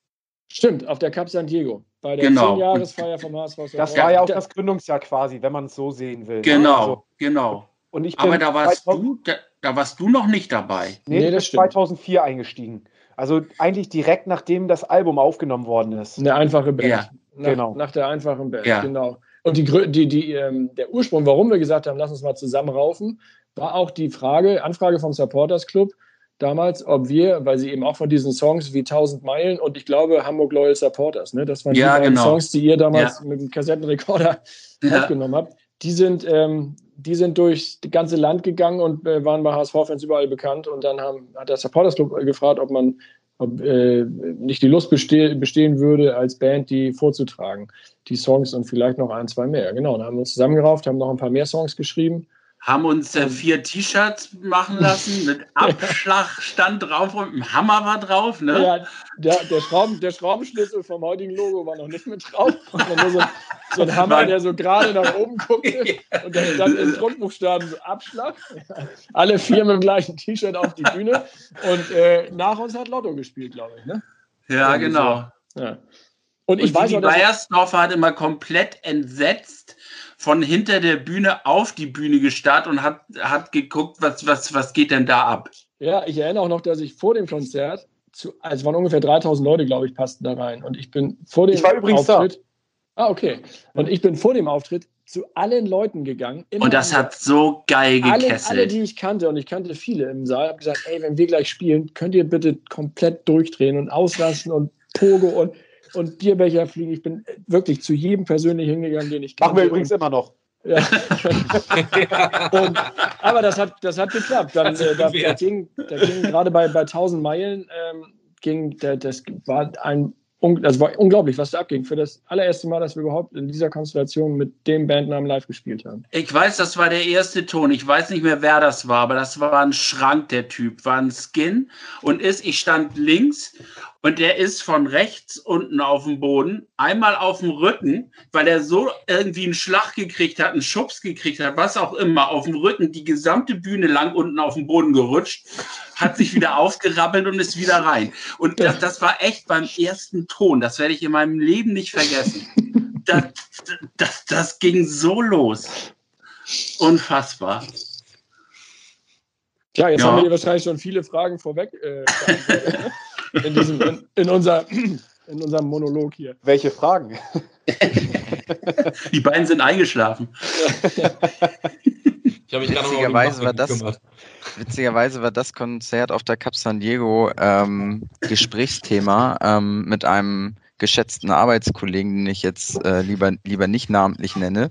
Stimmt, auf der Cap San Diego, bei der genau. 10-Jahresfeier vom HSV. Das war ja auch das Gründungsjahr quasi, wenn man es so sehen will. Ne? Genau, also, genau. Und ich aber da warst, du, da, da, warst du noch nicht dabei. Nee, nee das ist 2004 eingestiegen. Also eigentlich direkt nachdem das Album aufgenommen worden ist. Eine einfache Band. Ja. Nach, genau. Nach der einfachen Band, ja. genau. Und die, die, die, ähm, der Ursprung, warum wir gesagt haben, lass uns mal zusammenraufen, war auch die Frage, Anfrage vom Supporters Club damals, ob wir, weil sie eben auch von diesen Songs wie 1000 Meilen und ich glaube Hamburg Loyal Supporters, ne, das waren ja, die genau. Songs, die ihr damals ja. mit dem Kassettenrekorder *laughs* ja. aufgenommen habt, die sind, ähm, die sind durchs ganze Land gegangen und äh, waren bei HSV-Fans überall bekannt und dann haben, hat der Supporters Club gefragt, ob man ob äh, nicht die Lust beste bestehen würde, als Band die vorzutragen, die Songs und vielleicht noch ein, zwei mehr. Genau, dann haben wir uns zusammengerauft, haben noch ein paar mehr Songs geschrieben haben uns äh, vier T-Shirts machen lassen *laughs* mit Abschlag stand drauf und ein Hammer war drauf. Ne? Ja, der, der, Schrauben, der Schraubenschlüssel vom heutigen Logo war noch nicht mit drauf. Nur so, so ein *laughs* Hammer, der so gerade nach oben guckte *laughs* und dann stand in Grundbuchstaben so Abschlag. Alle vier mit dem gleichen T-Shirt auf die Bühne und äh, nach uns hat Lotto gespielt, glaube ich. Ne? Ja, genau. So. Ja. Und ich und weiß die Bayersdorfer hat immer komplett entsetzt von hinter der Bühne auf die Bühne gestarrt und hat, hat geguckt, was, was, was geht denn da ab. Ja, ich erinnere auch noch, dass ich vor dem Konzert, zu, also es waren ungefähr 3000 Leute, glaube ich, passten da rein. Und ich bin vor dem ich war übrigens Auftritt. Da. Ah, okay. Und ich bin vor dem Auftritt zu allen Leuten gegangen. und das hat so geil gekesselt. Alle, alle, die ich kannte, und ich kannte viele im Saal, habe gesagt, ey, wenn wir gleich spielen, könnt ihr bitte komplett durchdrehen und auslassen und Pogo und und Bierbecher fliegen. Ich bin wirklich zu jedem persönlich hingegangen, den ich kannte. Machen wir übrigens immer noch. Ja. *laughs* und, aber das hat, das hat geklappt. Dann, äh, da, da, ging, da ging gerade bei, bei 1000 Meilen, ähm, ging, da, das war ein das war unglaublich, was da abging. Für das allererste Mal, dass wir überhaupt in dieser Konstellation mit dem Bandnamen live gespielt haben. Ich weiß, das war der erste Ton. Ich weiß nicht mehr, wer das war, aber das war ein Schrank, der Typ. War ein Skin und ist, ich stand links und der ist von rechts unten auf dem Boden, einmal auf dem Rücken, weil er so irgendwie einen Schlag gekriegt hat, einen Schubs gekriegt hat, was auch immer, auf dem Rücken die gesamte Bühne lang unten auf dem Boden gerutscht, hat sich wieder *laughs* aufgerappelt und ist wieder rein. Und das, das war echt beim ersten Ton, das werde ich in meinem Leben nicht vergessen. *laughs* Das, das, das ging so los. Unfassbar. Ja, jetzt ja. haben wir dir wahrscheinlich schon viele Fragen vorweg. Äh, *laughs* in, diesem, in, in, unser, *clears throat* in unserem Monolog hier. Welche Fragen? *laughs* Die beiden sind eingeschlafen. *laughs* Ich habe mich gerade noch war das, Witzigerweise war das Konzert auf der Cup San Diego ähm, Gesprächsthema ähm, mit einem geschätzten Arbeitskollegen, den ich jetzt äh, lieber, lieber nicht namentlich nenne,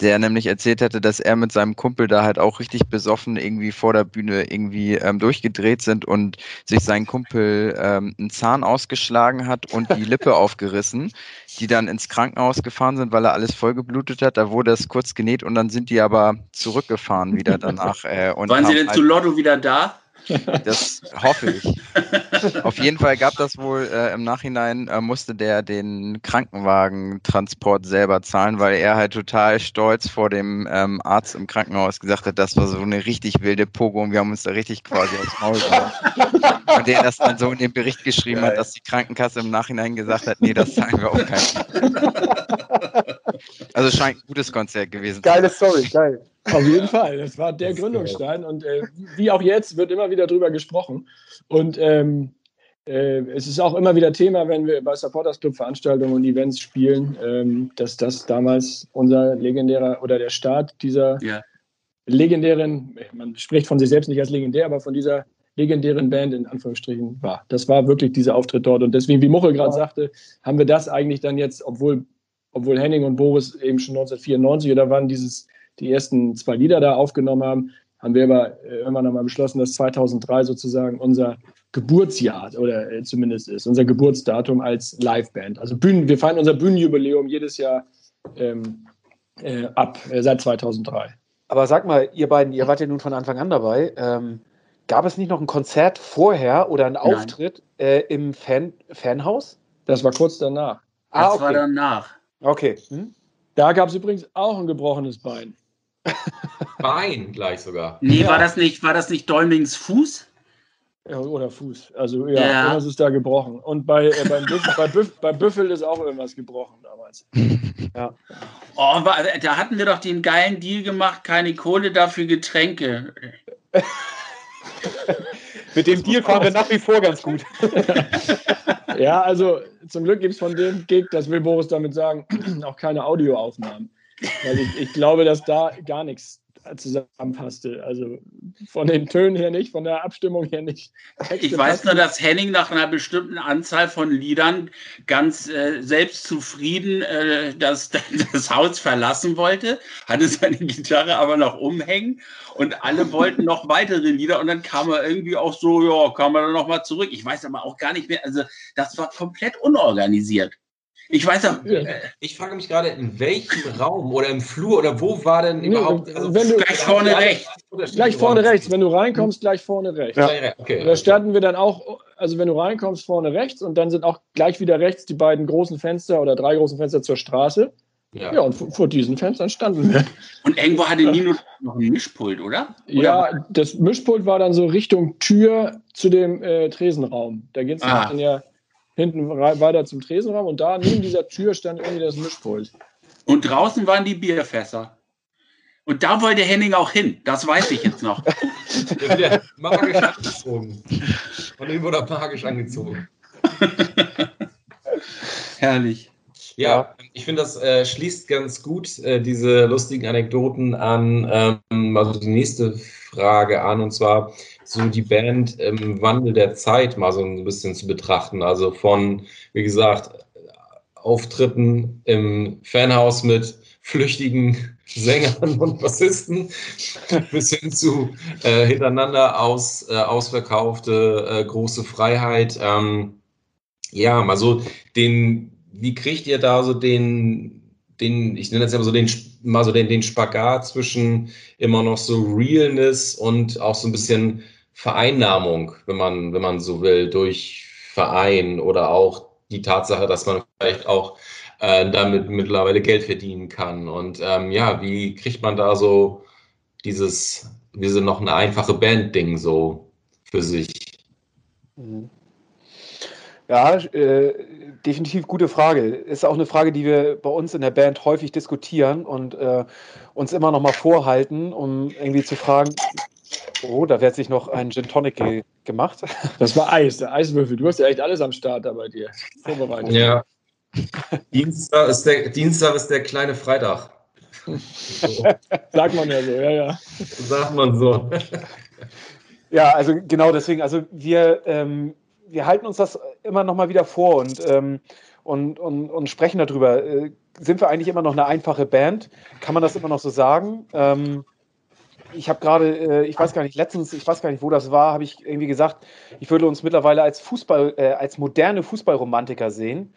der nämlich erzählt hatte, dass er mit seinem Kumpel da halt auch richtig besoffen irgendwie vor der Bühne irgendwie ähm, durchgedreht sind und sich sein Kumpel ähm, einen Zahn ausgeschlagen hat und die *laughs* Lippe aufgerissen, die dann ins Krankenhaus gefahren sind, weil er alles vollgeblutet hat. Da wurde es kurz genäht und dann sind die aber zurückgefahren wieder danach. Äh, und Waren sie denn halt zu Lotto wieder da? Das hoffe ich. Auf jeden Fall gab das wohl äh, im Nachhinein, äh, musste der den Krankenwagentransport selber zahlen, weil er halt total stolz vor dem ähm, Arzt im Krankenhaus gesagt hat, das war so eine richtig wilde Pogo und wir haben uns da richtig quasi aufs Maul gemacht. Und der das dann so in dem Bericht geschrieben Geil. hat, dass die Krankenkasse im Nachhinein gesagt hat, nee, das zahlen wir auch keinen. Also scheint ein gutes Konzert gewesen. Geile Story, geil. Auf jeden Fall, das war der das Gründungsstein und äh, wie auch jetzt wird immer wieder drüber gesprochen. Und ähm, äh, es ist auch immer wieder Thema, wenn wir bei Supporters Club Veranstaltungen und Events spielen, ähm, dass das damals unser legendärer oder der Start dieser ja. legendären, man spricht von sich selbst nicht als legendär, aber von dieser legendären Band in Anführungsstrichen war. Das war wirklich dieser Auftritt dort. Und deswegen, wie Muchel gerade sagte, haben wir das eigentlich dann jetzt, obwohl, obwohl Henning und Boris eben schon 1994 oder wann dieses die ersten zwei Lieder da aufgenommen haben, haben wir aber äh, irgendwann einmal beschlossen, dass 2003 sozusagen unser Geburtsjahr oder äh, zumindest ist, unser Geburtsdatum als Liveband. Also Bühnen, wir feiern unser Bühnenjubiläum jedes Jahr ähm, äh, ab, äh, seit 2003. Aber sag mal, ihr beiden, ihr wart ja nun von Anfang an dabei. Ähm, gab es nicht noch ein Konzert vorher oder einen Nein. Auftritt äh, im Fan Fanhaus? Das war kurz danach. Ah, das okay. war danach. Okay. Hm? Da gab es übrigens auch ein gebrochenes Bein. Bein gleich sogar. Nee, ja. war das nicht, war das nicht Däumlings Fuß? Ja, oder Fuß. Also ja, ja. irgendwas ist da gebrochen. Und bei, äh, beim Büffel, bei, Büff, bei Büffel ist auch irgendwas gebrochen damals. *laughs* ja. Oh, da hatten wir doch den geilen Deal gemacht, keine Kohle dafür Getränke. *laughs* Mit dem Deal fahren wir nach wie vor ganz gut. *laughs* ja, also zum Glück gibt es von dem Gig, das will Boris damit sagen, *clears throat* auch keine Audioaufnahmen. Weil ich, ich glaube, dass da gar nichts zusammenpasste. Also von den Tönen her nicht, von der Abstimmung her nicht. Texte ich weiß nur, dass Henning nach einer bestimmten Anzahl von Liedern ganz äh, selbstzufrieden äh, das, *laughs* das Haus verlassen wollte, hatte seine Gitarre aber noch umhängen und alle wollten noch weitere Lieder und dann kam er irgendwie auch so, ja, kam er dann nochmal zurück. Ich weiß aber auch gar nicht mehr, also das war komplett unorganisiert. Ich weiß auch. Äh, ich frage mich gerade, in welchem Raum oder im Flur oder wo war denn überhaupt. Also wenn du, gleich vorne rechts. Gleich vorne rechts. Wenn du reinkommst, gleich vorne rechts. Ja. Okay, da standen wir dann auch, also wenn du reinkommst, vorne rechts und dann sind auch gleich wieder rechts die beiden großen Fenster oder drei großen Fenster zur Straße. Ja. ja, und vor diesen Fenstern standen wir. Und irgendwo hatte Nino noch ein Mischpult, oder? oder? Ja, das Mischpult war dann so Richtung Tür zu dem äh, Tresenraum. Da geht es ah. dann ja hinten weiter zum Tresenraum und da neben dieser Tür stand irgendwie das Mischpult. Und draußen waren die Bierfässer. Und da wollte Henning auch hin, das weiß ich jetzt noch. Der wird magisch angezogen. Von ihm wurde er magisch angezogen. *laughs* Herrlich. Ja, ich finde, das äh, schließt ganz gut äh, diese lustigen Anekdoten an, ähm, also die nächste Frage an, und zwar, so die Band im Wandel der Zeit mal so ein bisschen zu betrachten. Also von, wie gesagt, Auftritten im Fanhaus mit flüchtigen *laughs* Sängern und Bassisten *laughs* bis hin zu äh, hintereinander aus, äh, ausverkaufte äh, große Freiheit. Ähm, ja, mal so den, wie kriegt ihr da so den, den, ich nenne das ja so den, mal so den, den Spagat zwischen immer noch so Realness und auch so ein bisschen Vereinnahmung, wenn man, wenn man so will, durch Verein oder auch die Tatsache, dass man vielleicht auch äh, damit mittlerweile Geld verdienen kann. Und ähm, ja, wie kriegt man da so dieses, wir sind noch eine einfache Band-Ding so für sich? Mhm. Ja, äh, definitiv gute Frage. Ist auch eine Frage, die wir bei uns in der Band häufig diskutieren und äh, uns immer noch mal vorhalten, um irgendwie zu fragen, Oh, da wird sich noch ein Gin Tonic ge gemacht. *laughs* Das war Eis, der Eiswürfel. Du hast ja echt alles am Start da bei dir. Vorbereitet. Ja. *laughs* Dienstag ist, der, Dienstag ist der kleine Freitag. *laughs* Sagt man ja so, ja, ja. Sagt man so. Ja, also genau deswegen, also wir, ähm, wir halten uns das immer noch mal wieder vor und, ähm, und, und, und sprechen darüber. Äh, sind wir eigentlich immer noch eine einfache Band? Kann man das immer noch so sagen? Ähm, ich habe gerade, äh, ich weiß gar nicht, letztens, ich weiß gar nicht, wo das war, habe ich irgendwie gesagt, ich würde uns mittlerweile als Fußball, äh, als moderne Fußballromantiker sehen,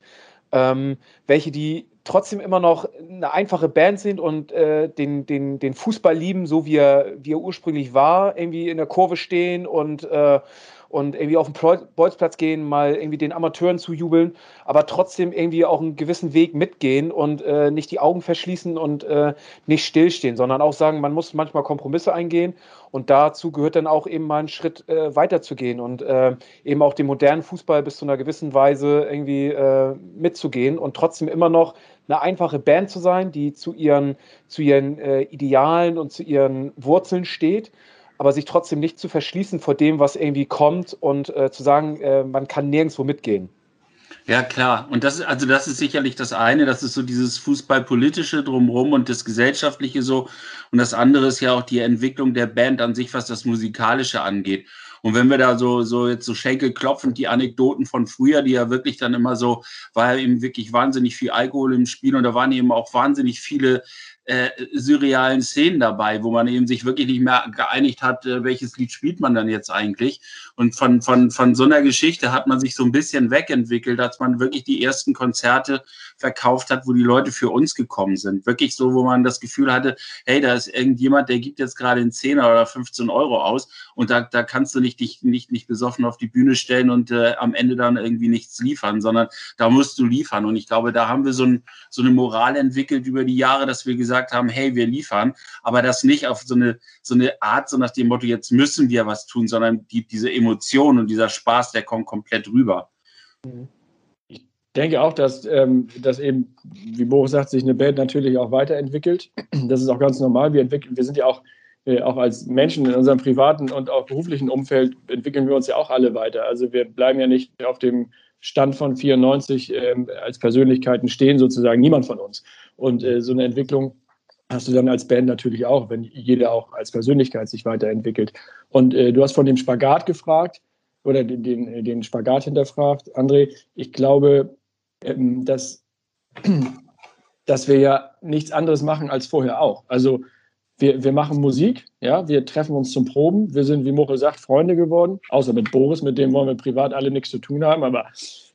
ähm, welche die trotzdem immer noch eine einfache Band sind und äh, den, den, den Fußball lieben, so wie er, wie er ursprünglich war, irgendwie in der Kurve stehen und äh, und irgendwie auf den Bolzplatz gehen, mal irgendwie den Amateuren zujubeln, aber trotzdem irgendwie auch einen gewissen Weg mitgehen und äh, nicht die Augen verschließen und äh, nicht stillstehen, sondern auch sagen, man muss manchmal Kompromisse eingehen. Und dazu gehört dann auch eben mal einen Schritt äh, weiter zu gehen und äh, eben auch den modernen Fußball bis zu einer gewissen Weise irgendwie äh, mitzugehen und trotzdem immer noch eine einfache Band zu sein, die zu ihren, zu ihren äh, Idealen und zu ihren Wurzeln steht aber sich trotzdem nicht zu verschließen vor dem, was irgendwie kommt und äh, zu sagen, äh, man kann nirgendwo mitgehen. Ja, klar. Und das ist, also das ist sicherlich das eine, das ist so dieses Fußballpolitische drumherum und das Gesellschaftliche so. Und das andere ist ja auch die Entwicklung der Band an sich, was das Musikalische angeht. Und wenn wir da so, so jetzt so schenkelklopfend die Anekdoten von früher, die ja wirklich dann immer so, war ja eben wirklich wahnsinnig viel Alkohol im Spiel und da waren eben auch wahnsinnig viele äh, surrealen Szenen dabei, wo man eben sich wirklich nicht mehr geeinigt hat, äh, welches Lied spielt man dann jetzt eigentlich. Und von, von, von so einer Geschichte hat man sich so ein bisschen wegentwickelt, als man wirklich die ersten Konzerte verkauft hat, wo die Leute für uns gekommen sind. Wirklich so, wo man das Gefühl hatte, hey, da ist irgendjemand, der gibt jetzt gerade einen Zehner oder 15 Euro aus und da, da kannst du nicht dich nicht, nicht besoffen auf die Bühne stellen und äh, am Ende dann irgendwie nichts liefern, sondern da musst du liefern. Und ich glaube, da haben wir so, ein, so eine Moral entwickelt über die Jahre, dass wir gesagt haben, hey, wir liefern, aber das nicht auf so eine, so eine Art, so nach dem Motto, jetzt müssen wir was tun, sondern die, diese Emotion und dieser Spaß, der kommt komplett rüber. Ich denke auch, dass, ähm, dass eben, wie Boris sagt, sich eine Band natürlich auch weiterentwickelt. Das ist auch ganz normal. Wir, entwickeln, wir sind ja auch, äh, auch als Menschen in unserem privaten und auch beruflichen Umfeld entwickeln wir uns ja auch alle weiter. Also wir bleiben ja nicht auf dem Stand von 94 ähm, als Persönlichkeiten stehen, sozusagen niemand von uns. Und äh, so eine Entwicklung hast du dann als Band natürlich auch, wenn jeder auch als Persönlichkeit sich weiterentwickelt. Und äh, du hast von dem Spagat gefragt oder den, den, den Spagat hinterfragt, André. Ich glaube, ähm, dass, *clears throat* dass wir ja nichts anderes machen als vorher auch. Also wir, wir machen Musik, ja, wir treffen uns zum Proben, wir sind, wie Moche sagt, Freunde geworden, außer mit Boris, mit dem wollen wir privat alle nichts zu tun haben, aber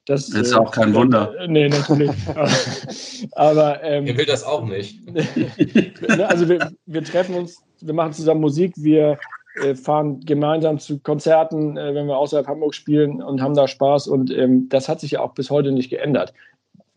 das, das ist äh, auch kein Wunder. Äh, *laughs* nee, natürlich. *laughs* aber ähm, er will das auch nicht. *laughs* Ne, also wir, wir treffen uns, wir machen zusammen Musik, wir fahren gemeinsam zu Konzerten, äh, wenn wir außerhalb Hamburg spielen und haben da Spaß. Und ähm, das hat sich ja auch bis heute nicht geändert.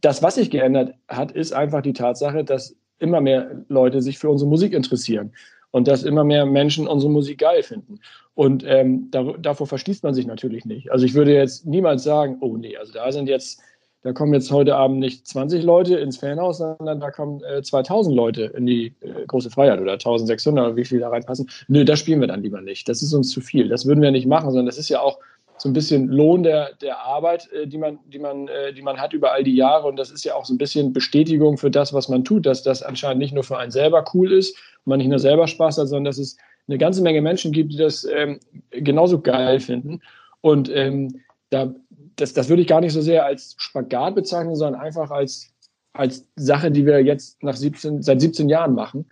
Das, was sich geändert hat, ist einfach die Tatsache, dass immer mehr Leute sich für unsere Musik interessieren und dass immer mehr Menschen unsere Musik geil finden. Und ähm, da, davor verschließt man sich natürlich nicht. Also ich würde jetzt niemals sagen, oh nee, also da sind jetzt, da kommen jetzt heute Abend nicht 20 Leute ins Fanhaus, sondern da kommen äh, 2000 Leute in die äh, große Freiheit oder 1600 oder wie viel da reinpassen. Nö, das spielen wir dann lieber nicht. Das ist uns zu viel. Das würden wir nicht machen, sondern das ist ja auch so ein bisschen Lohn der, der Arbeit, äh, die, man, die, man, äh, die man hat über all die Jahre. Und das ist ja auch so ein bisschen Bestätigung für das, was man tut, dass das anscheinend nicht nur für einen selber cool ist und man nicht nur selber Spaß hat, sondern dass es eine ganze Menge Menschen gibt, die das ähm, genauso geil finden. Und ähm, da, das, das würde ich gar nicht so sehr als Spagat bezeichnen, sondern einfach als, als Sache, die wir jetzt nach 17, seit 17 Jahren machen.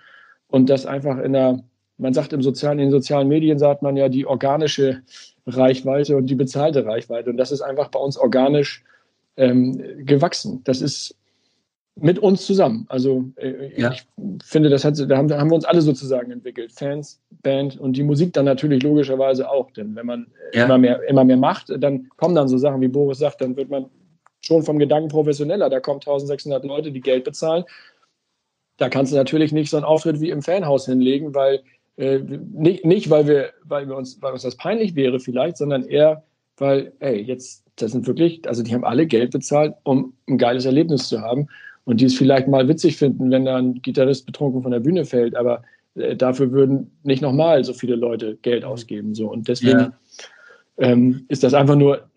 Und das einfach in der, man sagt im sozialen, in den sozialen Medien sagt man ja die organische Reichweite und die bezahlte Reichweite. Und das ist einfach bei uns organisch ähm, gewachsen. Das ist mit uns zusammen. Also äh, ja. ich finde, das hat, da haben, haben, wir uns alle sozusagen entwickelt. Fans, Band und die Musik dann natürlich logischerweise auch. Denn wenn man ja. immer, mehr, immer mehr macht, dann kommen dann so Sachen, wie Boris sagt, dann wird man schon vom Gedanken professioneller. Da kommen 1600 Leute, die Geld bezahlen. Da kannst du natürlich nicht so einen Auftritt wie im Fanhaus hinlegen, weil äh, nicht, nicht weil wir, weil wir uns, weil uns das peinlich wäre vielleicht, sondern eher, weil, ey, jetzt, das sind wirklich, also die haben alle Geld bezahlt, um ein geiles Erlebnis zu haben und die es vielleicht mal witzig finden, wenn da ein Gitarrist betrunken von der Bühne fällt, aber äh, dafür würden nicht nochmal so viele Leute Geld ausgeben. So. Und deswegen ja. ähm, ist das einfach nur,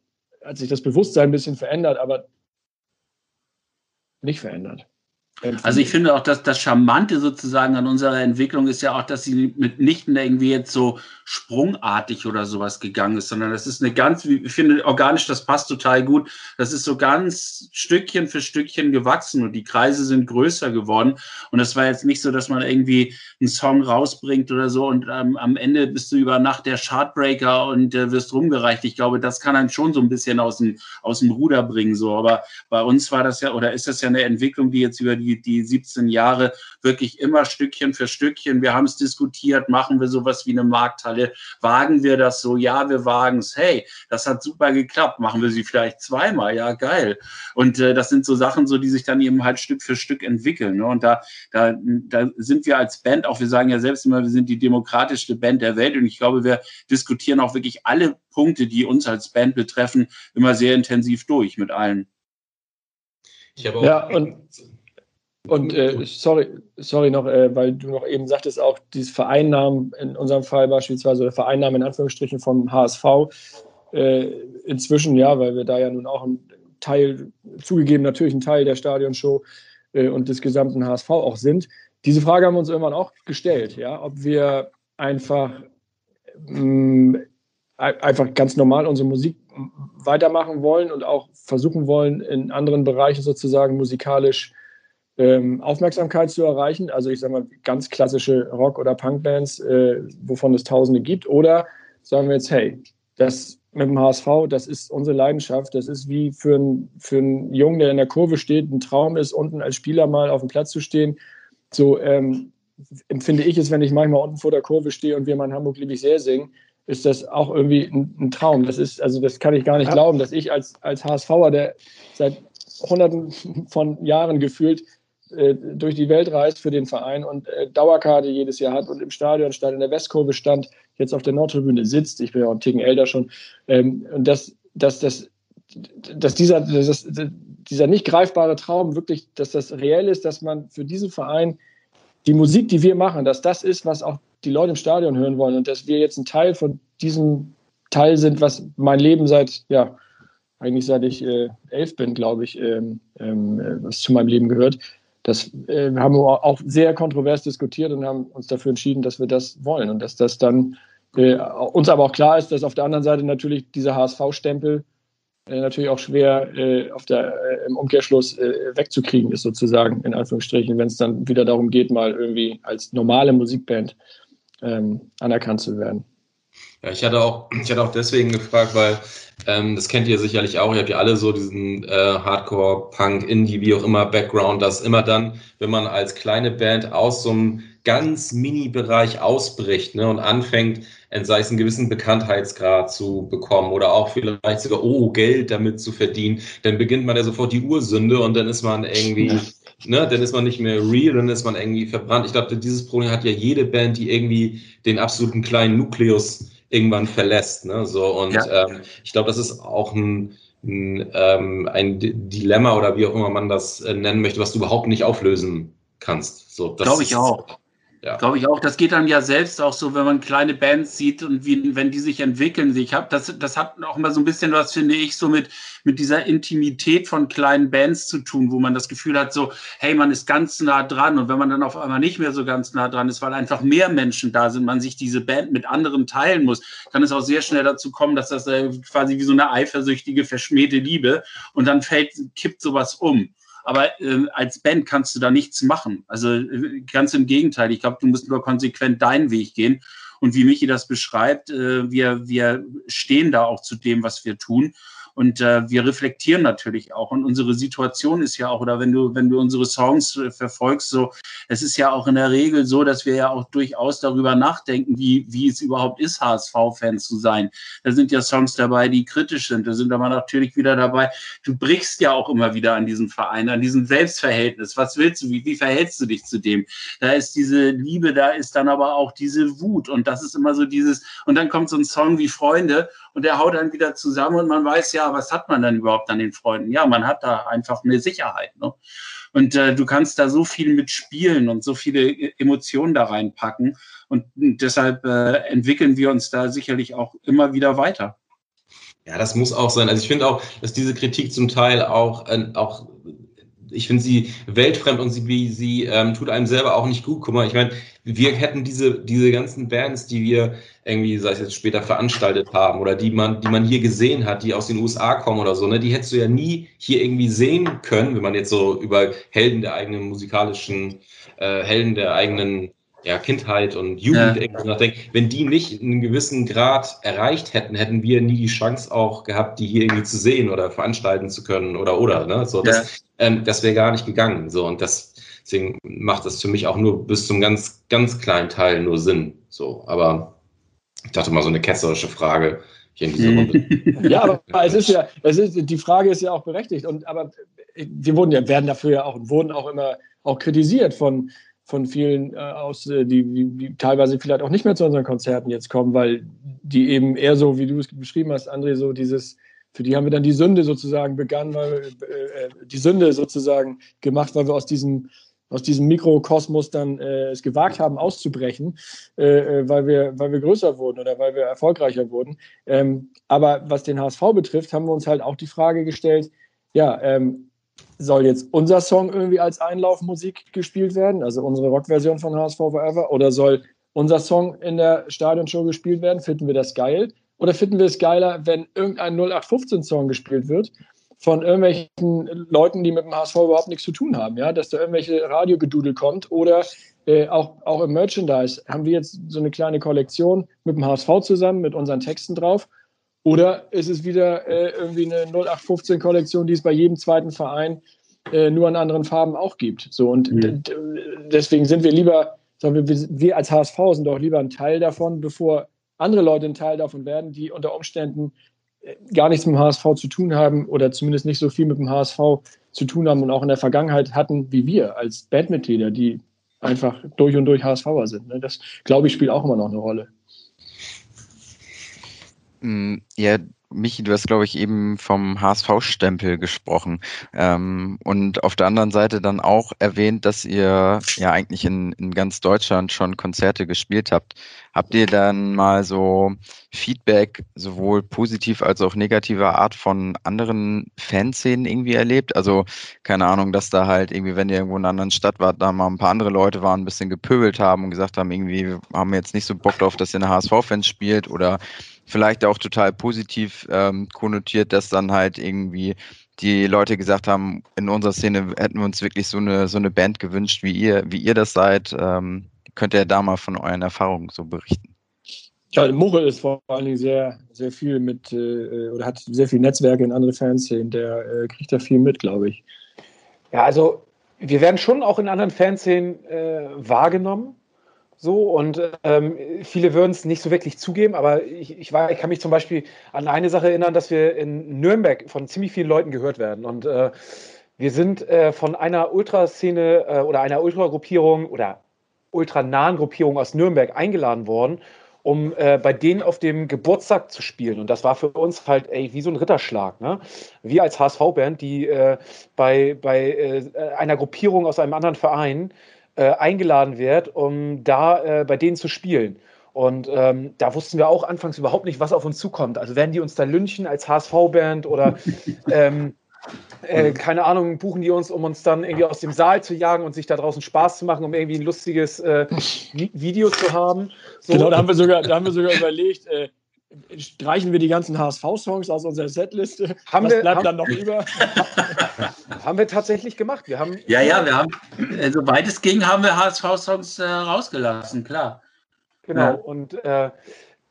hat sich das Bewusstsein ein bisschen verändert, aber nicht verändert. Also ich finde auch, dass das Charmante sozusagen an unserer Entwicklung ist ja auch, dass sie mitnichten irgendwie jetzt so sprungartig oder sowas gegangen ist, sondern das ist eine ganz, ich finde organisch, das passt total gut. Das ist so ganz Stückchen für Stückchen gewachsen und die Kreise sind größer geworden. Und es war jetzt nicht so, dass man irgendwie einen Song rausbringt oder so und ähm, am Ende bist du über Nacht der Chartbreaker und äh, wirst rumgereicht. Ich glaube, das kann einen schon so ein bisschen aus dem, aus dem Ruder bringen, so. Aber bei uns war das ja, oder ist das ja eine Entwicklung, die jetzt über die, die 17 Jahre wirklich immer Stückchen für Stückchen, wir haben es diskutiert, machen wir sowas wie eine Markthalle wagen wir das so? Ja, wir wagen es. Hey, das hat super geklappt. Machen wir sie vielleicht zweimal? Ja, geil. Und äh, das sind so Sachen, so die sich dann eben halt Stück für Stück entwickeln. Ne? Und da, da, da sind wir als Band auch, wir sagen ja selbst immer, wir sind die demokratischste Band der Welt. Und ich glaube, wir diskutieren auch wirklich alle Punkte, die uns als Band betreffen, immer sehr intensiv durch mit allen. Ich habe auch ja, und und äh, sorry, sorry noch, äh, weil du noch eben sagtest, auch dieses Vereinnahmen, in unserem Fall beispielsweise, oder Vereinnahmen in Anführungsstrichen vom HSV, äh, inzwischen ja, weil wir da ja nun auch ein Teil, zugegeben natürlich ein Teil der Stadionshow äh, und des gesamten HSV auch sind. Diese Frage haben wir uns irgendwann auch gestellt, ja, ob wir einfach, mh, mm, einfach ganz normal unsere Musik weitermachen wollen und auch versuchen wollen, in anderen Bereichen sozusagen musikalisch ähm, Aufmerksamkeit zu erreichen. Also ich sage mal ganz klassische Rock- oder Punkbands, äh, wovon es Tausende gibt. Oder sagen wir jetzt, hey, das mit dem HSV, das ist unsere Leidenschaft. Das ist wie für, ein, für einen Jungen, der in der Kurve steht, ein Traum ist, unten als Spieler mal auf dem Platz zu stehen. So ähm, empfinde ich es, wenn ich manchmal unten vor der Kurve stehe und wir mal in Hamburg liebe ich sehr singen, ist das auch irgendwie ein, ein, Traum. Das ist, also das kann ich gar nicht ja. glauben, dass ich als, als HSVer, der seit hunderten von Jahren gefühlt äh, durch die Welt reist für den Verein und äh, Dauerkarte jedes Jahr hat und im Stadion stand, in der Westkurve stand, jetzt auf der Nordtribüne sitzt, ich bin ja auch einen Ticken älter schon, ähm, und dass, dass, dass, dass dieser, dass, dieser nicht greifbare Traum wirklich, dass das reell ist, dass man für diesen Verein die Musik, die wir machen, dass das ist, was auch die Leute im Stadion hören wollen und dass wir jetzt ein Teil von diesem Teil sind, was mein Leben seit, ja, eigentlich seit ich äh, elf bin, glaube ich, ähm, ähm, äh, was zu meinem Leben gehört, das äh, haben wir auch sehr kontrovers diskutiert und haben uns dafür entschieden, dass wir das wollen und dass das dann äh, uns aber auch klar ist, dass auf der anderen Seite natürlich dieser HSV-Stempel äh, natürlich auch schwer äh, auf der, äh, im Umkehrschluss äh, wegzukriegen ist, sozusagen, in Anführungsstrichen, wenn es dann wieder darum geht, mal irgendwie als normale Musikband ähm, anerkannt zu werden. Ja, ich hatte auch, ich hatte auch deswegen gefragt, weil ähm, das kennt ihr sicherlich auch. Ihr habt ja alle so diesen äh, Hardcore, Punk, Indie, wie auch immer Background, dass immer dann, wenn man als kleine Band aus so einem ganz Mini-Bereich ausbricht ne, und anfängt, sei es einen gewissen Bekanntheitsgrad zu bekommen oder auch vielleicht sogar, oh, Geld damit zu verdienen, dann beginnt man ja sofort die Ursünde und dann ist man irgendwie, ja. ne, dann ist man nicht mehr real, dann ist man irgendwie verbrannt. Ich glaube, dieses Problem hat ja jede Band, die irgendwie den absoluten kleinen Nukleus irgendwann verlässt. Ne? So, und ja. ähm, ich glaube, das ist auch ein, ein, ähm, ein Dilemma oder wie auch immer man das äh, nennen möchte, was du überhaupt nicht auflösen kannst. So, Glaube ich auch. Ja. Glaube ich auch. Das geht dann ja selbst auch so, wenn man kleine Bands sieht und wie, wenn die sich entwickeln. Ich habe das, das hat auch immer so ein bisschen was, finde ich, so mit, mit dieser Intimität von kleinen Bands zu tun, wo man das Gefühl hat, so, hey, man ist ganz nah dran. Und wenn man dann auf einmal nicht mehr so ganz nah dran ist, weil einfach mehr Menschen da sind, man sich diese Band mit anderen teilen muss, kann es auch sehr schnell dazu kommen, dass das äh, quasi wie so eine eifersüchtige, verschmähte Liebe und dann fällt, kippt sowas um. Aber äh, als Band kannst du da nichts machen. Also äh, ganz im Gegenteil. Ich glaube, du musst nur konsequent deinen Weg gehen. Und wie Michi das beschreibt, äh, wir, wir stehen da auch zu dem, was wir tun. Und äh, wir reflektieren natürlich auch. Und unsere Situation ist ja auch, oder wenn du, wenn du unsere Songs äh, verfolgst, so, es ist ja auch in der Regel so, dass wir ja auch durchaus darüber nachdenken, wie, wie es überhaupt ist, HSV-Fan zu sein. Da sind ja Songs dabei, die kritisch sind. Da sind aber natürlich wieder dabei, du brichst ja auch immer wieder an diesem Verein, an diesem Selbstverhältnis. Was willst du? Wie, wie verhältst du dich zu dem? Da ist diese Liebe, da ist dann aber auch diese Wut. Und das ist immer so dieses, und dann kommt so ein Song wie Freunde und der haut dann wieder zusammen und man weiß ja, was hat man dann überhaupt an den Freunden? Ja, man hat da einfach eine Sicherheit. Ne? Und äh, du kannst da so viel mitspielen und so viele äh, Emotionen da reinpacken. Und deshalb äh, entwickeln wir uns da sicherlich auch immer wieder weiter. Ja, das muss auch sein. Also ich finde auch, dass diese Kritik zum Teil auch, äh, auch ich finde sie weltfremd und sie, sie ähm, tut einem selber auch nicht gut. Guck mal, ich meine, wir hätten diese, diese ganzen Bands, die wir irgendwie, sei es jetzt später veranstaltet haben oder die man, die man hier gesehen hat, die aus den USA kommen oder so, ne, die hättest du ja nie hier irgendwie sehen können, wenn man jetzt so über Helden der eigenen musikalischen, äh, Helden der eigenen ja, Kindheit und Jugend ja. nachdenkt, wenn die nicht einen gewissen Grad erreicht hätten, hätten wir nie die Chance auch gehabt, die hier irgendwie zu sehen oder veranstalten zu können oder oder. Ne? So, das, ja. ähm, das wäre gar nicht gegangen. So, und das, deswegen macht das für mich auch nur bis zum ganz, ganz kleinen Teil nur Sinn. So, aber ich dachte mal so eine ketzerische Frage hier in dieser Runde. ja, aber es ist ja, es ist, die Frage ist ja auch berechtigt. Und aber wir wurden ja, werden dafür ja auch und wurden auch immer auch kritisiert von von vielen äh, aus, äh, die, die, die, teilweise vielleicht auch nicht mehr zu unseren Konzerten jetzt kommen, weil die eben eher so, wie du es beschrieben hast, André, so dieses, für die haben wir dann die Sünde sozusagen begangen, weil wir, äh, die Sünde sozusagen gemacht, weil wir aus diesem aus diesem Mikrokosmos dann äh, es gewagt haben, auszubrechen, äh, äh, weil, wir, weil wir größer wurden oder weil wir erfolgreicher wurden. Ähm, aber was den HSV betrifft, haben wir uns halt auch die Frage gestellt, ja, ähm, soll jetzt unser Song irgendwie als Einlaufmusik gespielt werden, also unsere Rockversion von HSV Forever, oder soll unser Song in der Stadionshow gespielt werden? Finden wir das geil? Oder finden wir es geiler, wenn irgendein 0815-Song gespielt wird von irgendwelchen Leuten, die mit dem HSV überhaupt nichts zu tun haben, ja, dass da irgendwelche Radiogedudel kommt oder äh, auch, auch im Merchandise haben wir jetzt so eine kleine Kollektion mit dem HSV zusammen, mit unseren Texten drauf oder ist es wieder äh, irgendwie eine 0815-Kollektion, die es bei jedem zweiten Verein äh, nur in anderen Farben auch gibt? So, und mhm. deswegen sind wir lieber, wir, wir als HSV sind doch lieber ein Teil davon, bevor andere Leute ein Teil davon werden, die unter Umständen gar nichts mit dem HSV zu tun haben oder zumindest nicht so viel mit dem HSV zu tun haben und auch in der Vergangenheit hatten wie wir als Bandmitglieder, die einfach durch und durch HSVer sind. Ne? Das, glaube ich, spielt auch immer noch eine Rolle. Hm, ja, Michi, du hast, glaube ich, eben vom HSV-Stempel gesprochen ähm, und auf der anderen Seite dann auch erwähnt, dass ihr ja eigentlich in, in ganz Deutschland schon Konzerte gespielt habt. Habt ihr dann mal so Feedback sowohl positiv als auch negativer Art von anderen Fanszenen irgendwie erlebt? Also keine Ahnung, dass da halt irgendwie, wenn ihr irgendwo in einer anderen Stadt wart, da mal ein paar andere Leute waren, ein bisschen gepöbelt haben und gesagt haben, irgendwie haben wir jetzt nicht so Bock drauf, dass ihr eine HSV-Fans spielt oder vielleicht auch total positiv ähm, konnotiert, dass dann halt irgendwie die Leute gesagt haben, in unserer Szene hätten wir uns wirklich so eine, so eine Band gewünscht, wie ihr, wie ihr das seid. Ähm, könnt ihr da mal von euren Erfahrungen so berichten? Ja, Muchel ist vor allen Dingen sehr, sehr viel mit äh, oder hat sehr viele Netzwerke in andere Fanszenen. Der äh, kriegt da viel mit, glaube ich. Ja, also wir werden schon auch in anderen Fanszenen äh, wahrgenommen. So, und ähm, viele würden es nicht so wirklich zugeben, aber ich, ich, war, ich kann mich zum Beispiel an eine Sache erinnern, dass wir in Nürnberg von ziemlich vielen Leuten gehört werden. Und äh, wir sind äh, von einer Ultraszene äh, oder einer Ultragruppierung oder ultranahen Gruppierung aus Nürnberg eingeladen worden, um äh, bei denen auf dem Geburtstag zu spielen. Und das war für uns halt ey, wie so ein Ritterschlag. Ne? Wir als HSV-Band, die äh, bei, bei äh, einer Gruppierung aus einem anderen Verein äh, eingeladen wird, um da äh, bei denen zu spielen. Und ähm, da wussten wir auch anfangs überhaupt nicht, was auf uns zukommt. Also werden die uns da lynchen als HSV-Band oder *laughs* ähm, äh, keine Ahnung, buchen die uns, um uns dann irgendwie aus dem Saal zu jagen und sich da draußen Spaß zu machen, um irgendwie ein lustiges äh, *laughs* Video zu haben. So. Genau, da haben wir sogar, da haben wir sogar überlegt, äh, streichen wir die ganzen HSV-Songs aus unserer Setliste. Haben Was wir, bleibt haben, dann noch über? *laughs* haben wir tatsächlich gemacht. Wir haben, ja, ja, wir haben, soweit es ging, haben wir HSV-Songs äh, rausgelassen, klar. Genau, ja. und äh,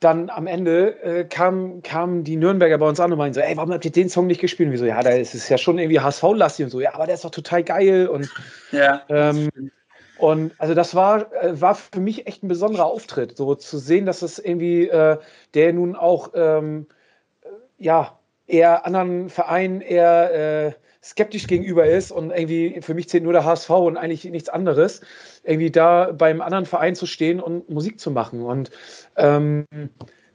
dann am Ende äh, kamen kam die Nürnberger bei uns an und meinten so, ey, warum habt ihr den Song nicht gespielt? Und wir so, ja, da ist es ja schon irgendwie HSV-lastig und so, ja, aber der ist doch total geil und ja. Ähm, und also das war, äh, war für mich echt ein besonderer Auftritt, so zu sehen, dass es irgendwie, äh, der nun auch, ähm, äh, ja, eher anderen Vereinen eher äh, skeptisch gegenüber ist und irgendwie für mich zählt nur der HSV und eigentlich nichts anderes, irgendwie da beim anderen Verein zu stehen und Musik zu machen. Und ähm,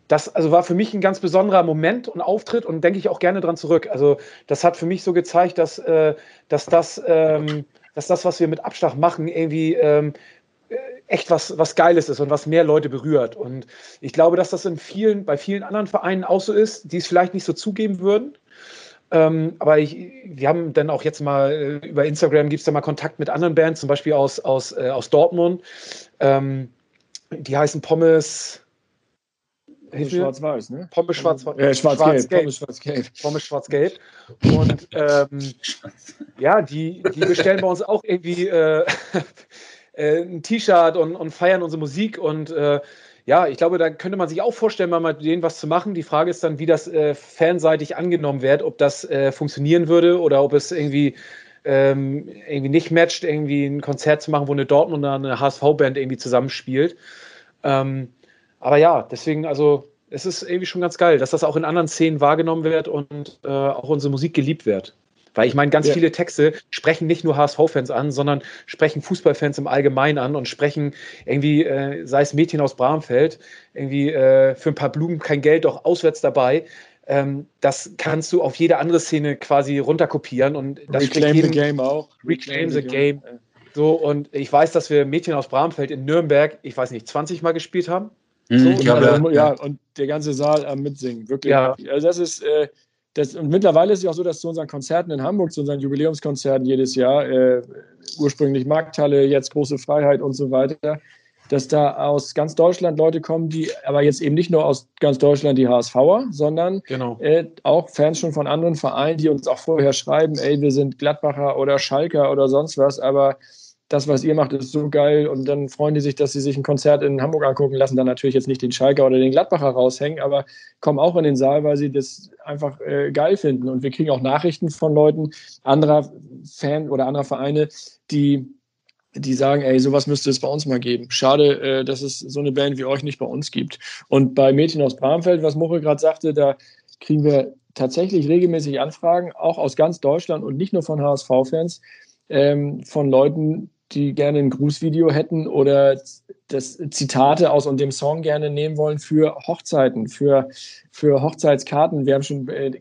das also war für mich ein ganz besonderer Moment und Auftritt und denke ich auch gerne dran zurück. Also das hat für mich so gezeigt, dass, äh, dass das ähm, dass das, was wir mit Abschlag machen, irgendwie ähm, äh, echt was, was Geiles ist und was mehr Leute berührt. Und ich glaube, dass das in vielen, bei vielen anderen Vereinen auch so ist, die es vielleicht nicht so zugeben würden. Ähm, aber ich, wir haben dann auch jetzt mal äh, über Instagram gibt es da mal Kontakt mit anderen Bands, zum Beispiel aus, aus, äh, aus Dortmund. Ähm, die heißen Pommes. Pommes Schwarz-Weiß, ne? Pommes Schwarz-Weiß. Äh, Schwarz-Gelb. Pommes Schwarz-Gelb. Pommes Schwarz-Gelb. Und *laughs* ähm, ja, die, die bestellen bei uns auch irgendwie äh, *laughs* äh, ein T-Shirt und, und feiern unsere Musik und äh, ja, ich glaube, da könnte man sich auch vorstellen, mal mit denen was zu machen. Die Frage ist dann, wie das äh, fanseitig angenommen wird, ob das äh, funktionieren würde oder ob es irgendwie, ähm, irgendwie nicht matcht, irgendwie ein Konzert zu machen, wo eine Dortmund oder eine HSV-Band irgendwie zusammenspielt. Ähm, aber ja, deswegen, also es ist irgendwie schon ganz geil, dass das auch in anderen Szenen wahrgenommen wird und äh, auch unsere Musik geliebt wird. Weil ich meine, ganz ja. viele Texte sprechen nicht nur HSV-Fans an, sondern sprechen Fußballfans im Allgemeinen an und sprechen irgendwie, äh, sei es Mädchen aus Bramfeld, irgendwie äh, für ein paar Blumen kein Geld, doch auswärts dabei. Ähm, das kannst du auf jede andere Szene quasi runterkopieren und das Reclaim jedem, the Game auch. Reclaim, Reclaim the, Game. game. So, und ich weiß, dass wir Mädchen aus Bramfeld in Nürnberg, ich weiß nicht, 20 Mal gespielt haben. Mhm, so, und, also, ja, und der ganze Saal am Mitsingen, wirklich. Ja. Also das ist, äh, das, und mittlerweile ist es auch so, dass zu unseren Konzerten in Hamburg, zu unseren Jubiläumskonzerten jedes Jahr, äh, ursprünglich Markthalle, jetzt große Freiheit und so weiter, dass da aus ganz Deutschland Leute kommen, die aber jetzt eben nicht nur aus ganz Deutschland die HSVer, sondern genau. äh, auch Fans schon von anderen Vereinen, die uns auch vorher schreiben, ey, wir sind Gladbacher oder Schalker oder sonst was, aber das, was ihr macht, ist so geil und dann freuen die sich, dass sie sich ein Konzert in Hamburg angucken, lassen dann natürlich jetzt nicht den Schalker oder den Gladbacher raushängen, aber kommen auch in den Saal, weil sie das einfach äh, geil finden. Und wir kriegen auch Nachrichten von Leuten anderer Fan oder anderer Vereine, die die sagen, ey, sowas müsste es bei uns mal geben. Schade, äh, dass es so eine Band wie euch nicht bei uns gibt. Und bei Mädchen aus Bramfeld, was Muche gerade sagte, da kriegen wir tatsächlich regelmäßig Anfragen, auch aus ganz Deutschland und nicht nur von HSV-Fans, ähm, von Leuten, die gerne ein Grußvideo hätten oder das Zitate aus und dem Song gerne nehmen wollen für Hochzeiten, für, für Hochzeitskarten. Wir haben schon äh,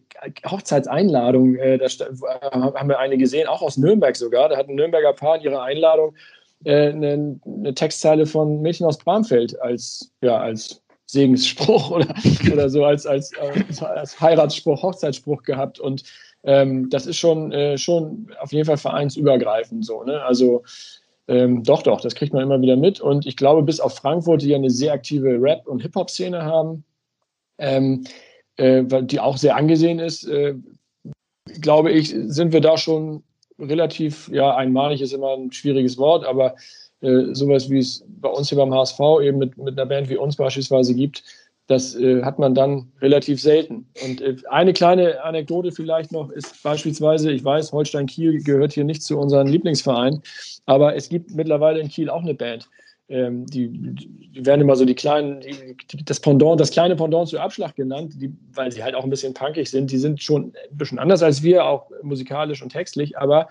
Hochzeitseinladungen, äh, da haben wir eine gesehen, auch aus Nürnberg sogar. Da hat ein Nürnberger Paar in ihrer Einladung äh, eine, eine, Textzeile von Mädchen aus Bramfeld als, ja, als Segensspruch *laughs* oder, oder so als, als, als, als Heiratsspruch, Hochzeitsspruch gehabt. Und ähm, das ist schon, äh, schon auf jeden Fall vereinsübergreifend so. Ne? Also ähm, doch, doch, das kriegt man immer wieder mit. Und ich glaube, bis auf Frankfurt, die ja eine sehr aktive Rap- und Hip-Hop-Szene haben, ähm, äh, die auch sehr angesehen ist, äh, glaube ich, sind wir da schon relativ, ja, einmalig ist immer ein schwieriges Wort, aber äh, sowas wie es bei uns hier beim HSV eben mit, mit einer Band wie uns beispielsweise gibt, das äh, hat man dann relativ selten. Und äh, eine kleine Anekdote vielleicht noch ist beispielsweise, ich weiß, Holstein Kiel gehört hier nicht zu unseren Lieblingsvereinen, aber es gibt mittlerweile in Kiel auch eine Band. Ähm, die, die, werden immer so die kleinen, die, das Pendant, das kleine Pendant zu Abschlag genannt, die, weil sie halt auch ein bisschen punkig sind. Die sind schon ein bisschen anders als wir, auch musikalisch und textlich, aber